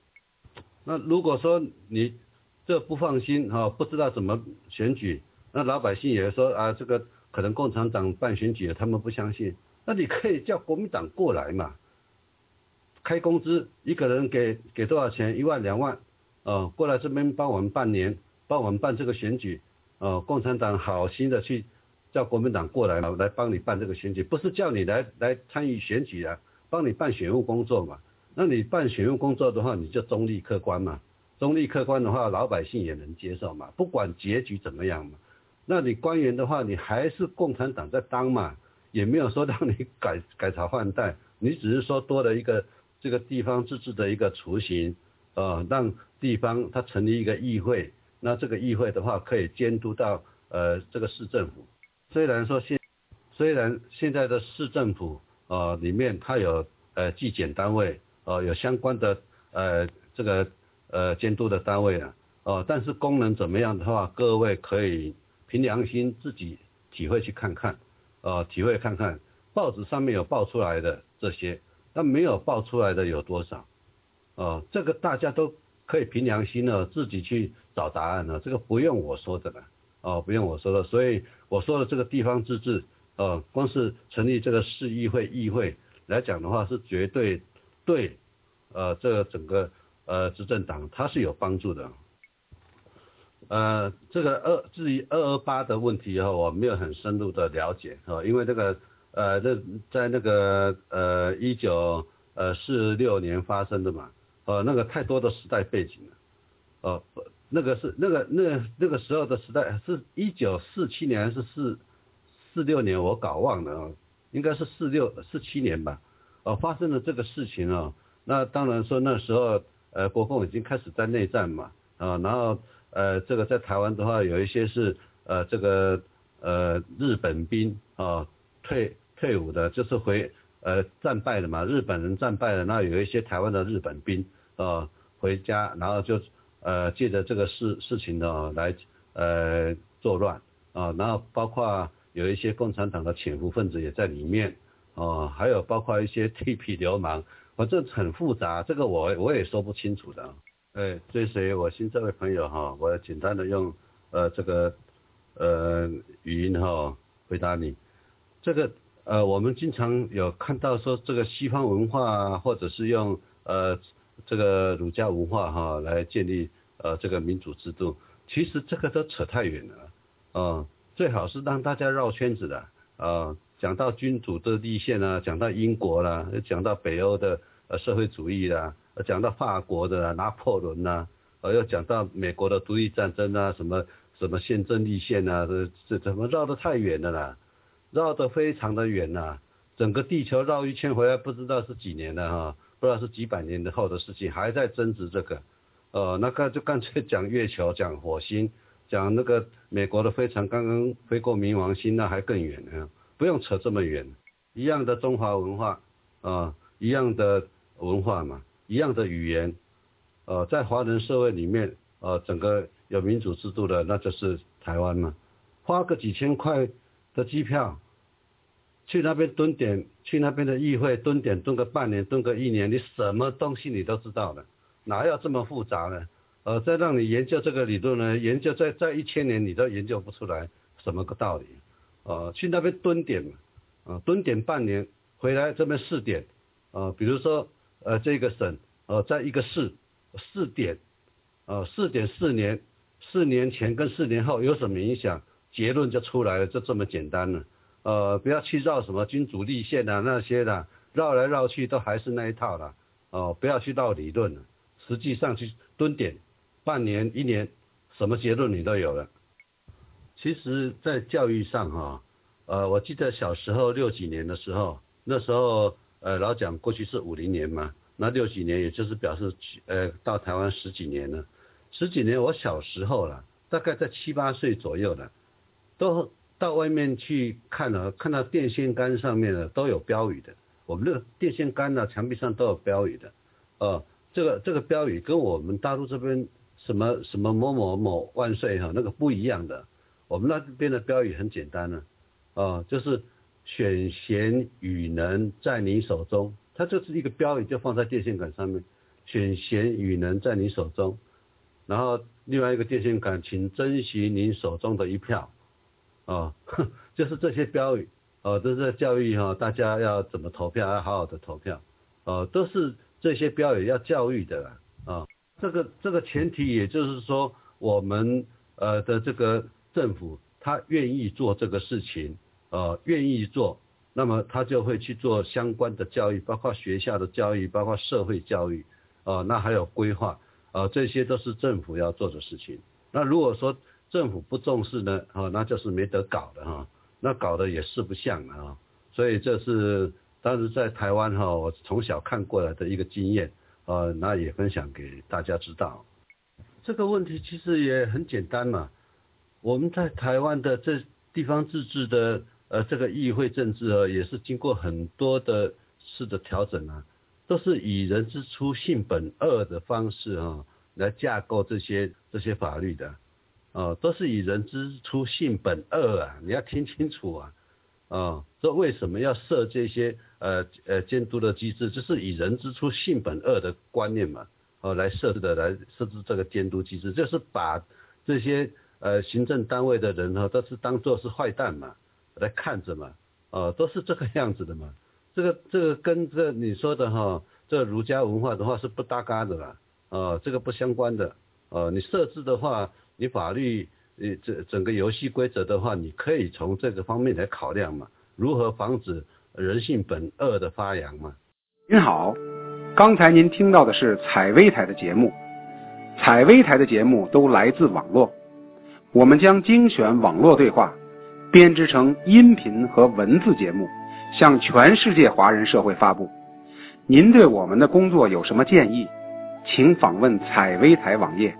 那如果说你这不放心哈，不知道怎么选举，那老百姓也说啊，这个可能共产党办选举，他们不相信，那你可以叫国民党过来嘛。开工资，一个人给给多少钱？一万两万，呃，过来这边帮我们办年，帮我们办这个选举，呃，共产党好心的去叫国民党过来嘛，来帮你办这个选举，不是叫你来来参与选举啊，帮你办选务工作嘛。那你办选务工作的话，你就中立客观嘛，中立客观的话，老百姓也能接受嘛，不管结局怎么样嘛。那你官员的话，你还是共产党在当嘛，也没有说让你改改朝换代，你只是说多了一个。这个地方自治的一个雏形，呃，让地方它成立一个议会，那这个议会的话可以监督到呃这个市政府。虽然说现虽然现在的市政府呃里面它有呃纪检单位，呃有相关的呃这个呃监督的单位啊，哦，但是功能怎么样的话，各位可以凭良心自己体会去看看，呃体会看看报纸上面有报出来的这些。那没有报出来的有多少？哦，这个大家都可以凭良心呢，自己去找答案呢。这个不用我说的了，哦，不用我说的。所以我说的这个地方自治，呃，光是成立这个市议会、议会来讲的话，是绝对对，呃，这个整个呃执政党它是有帮助的。呃，这个二至于二二八的问题哈，我没有很深入的了解啊，因为这个。呃，这在那个呃一九呃四六年发生的嘛，呃那个太多的时代背景了，呃那个是那个那那个时候的时代是一九四七年还是四四六年我搞忘了啊，应该是四六四七年吧，哦发生了这个事情啊，那当然说那时候呃国共已经开始在内战嘛，啊然后呃这个在台湾的话有一些是呃这个呃日本兵啊退。退伍的，就是回呃战败的嘛，日本人战败了，那有一些台湾的日本兵呃回家，然后就呃借着这个事事情呢来呃作乱啊，然后包括有一些共产党的潜伏分子也在里面哦，还有包括一些地痞流氓，*laughs* 反正很复杂，这个我我也说不清楚的。哎，追随我新这位朋友哈，我简单的用呃这个呃语音哈回答你这个。呃，我们经常有看到说这个西方文化，或者是用呃这个儒家文化哈来建立呃这个民主制度，其实这个都扯太远了，啊，最好是让大家绕圈子的，啊，讲到君主的立宪啊，讲到英国啦，讲到北欧的呃社会主义啦，讲到法国的拿破仑呐，呃，又讲到美国的独立战争啊，什么什么宪政立宪啊，这这怎么绕得太远了啦？绕得非常的远呐，整个地球绕一圈回来不知道是几年了哈，不知道是几百年的后的事情，还在争执这个，呃，那个就干脆讲月球，讲火星，讲那个美国的飞船刚刚飞过冥王星，那还更远呢，不用扯这么远。一样的中华文化啊，一样的文化嘛，一样的语言，呃，在华人社会里面，呃，整个有民主制度的，那就是台湾嘛。花个几千块的机票，去那边蹲点，去那边的议会蹲点，蹲个半年，蹲个一年，你什么东西你都知道了，哪要这么复杂呢？呃，再让你研究这个理论呢，研究在在一千年你都研究不出来什么个道理。呃，去那边蹲点嘛，啊，蹲点半年，回来这边试点，啊，比如说呃这个省，呃在一个市试点，呃试点四年，四年前跟四年后有什么影响？结论就出来了，就这么简单了。呃，不要去绕什么君主立宪啊那些的，绕来绕去都还是那一套了。哦，不要去绕理论了，实际上去蹲点，半年一年，什么结论你都有了。其实，在教育上哈，呃，我记得小时候六几年的时候，那时候呃老蒋过去是五零年嘛，那六几年也就是表示呃到台湾十几年了，十几年我小时候了，大概在七八岁左右了。都到外面去看了，看到电线杆上面呢都有标语的。我们的电线杆呢墙壁上都有标语的。呃，这个这个标语跟我们大陆这边什么什么某某某万岁哈那个不一样的。我们那边的标语很简单呢，啊，就是选贤与能在你手中，它就是一个标语就放在电线杆上面，选贤与能在你手中。然后另外一个电线杆，请珍惜您手中的一票。啊，就是这些标语，哦，都是教育哈，大家要怎么投票，要好好的投票，哦，都是这些标语要教育的啦，啊，这个这个前提也就是说，我们呃的这个政府他愿意做这个事情，呃，愿意做，那么他就会去做相关的教育，包括学校的教育，包括社会教育，哦，那还有规划，呃，这些都是政府要做的事情。那如果说，政府不重视呢，啊，那就是没得搞的哈，那搞得也四不像啊，所以这是当时在台湾哈，我从小看过来的一个经验，呃，那也分享给大家知道。这个问题其实也很简单嘛，我们在台湾的这地方自治的呃这个议会政治啊，也是经过很多的次的调整啊，都是以人之初性本恶的方式啊来架构这些这些法律的。哦，都是以人之初性本恶啊！你要听清楚啊！哦，这为什么要设这些呃呃监督的机制？就是以人之初性本恶的观念嘛，哦，来设置的，来设置这个监督机制，就是把这些呃行政单位的人呢，都是当做是坏蛋嘛，来看着嘛，哦，都是这个样子的嘛。这个这个跟这你说的哈，这儒家文化的话是不搭嘎的啦，哦，这个不相关的，哦，你设置的话。你法律呃这整个游戏规则的话，你可以从这个方面来考量嘛，如何防止人性本恶的发扬嘛？您好，刚才您听到的是采薇台的节目，采薇台的节目都来自网络，我们将精选网络对话，编织成音频和文字节目，向全世界华人社会发布。您对我们的工作有什么建议？请访问采薇台网页。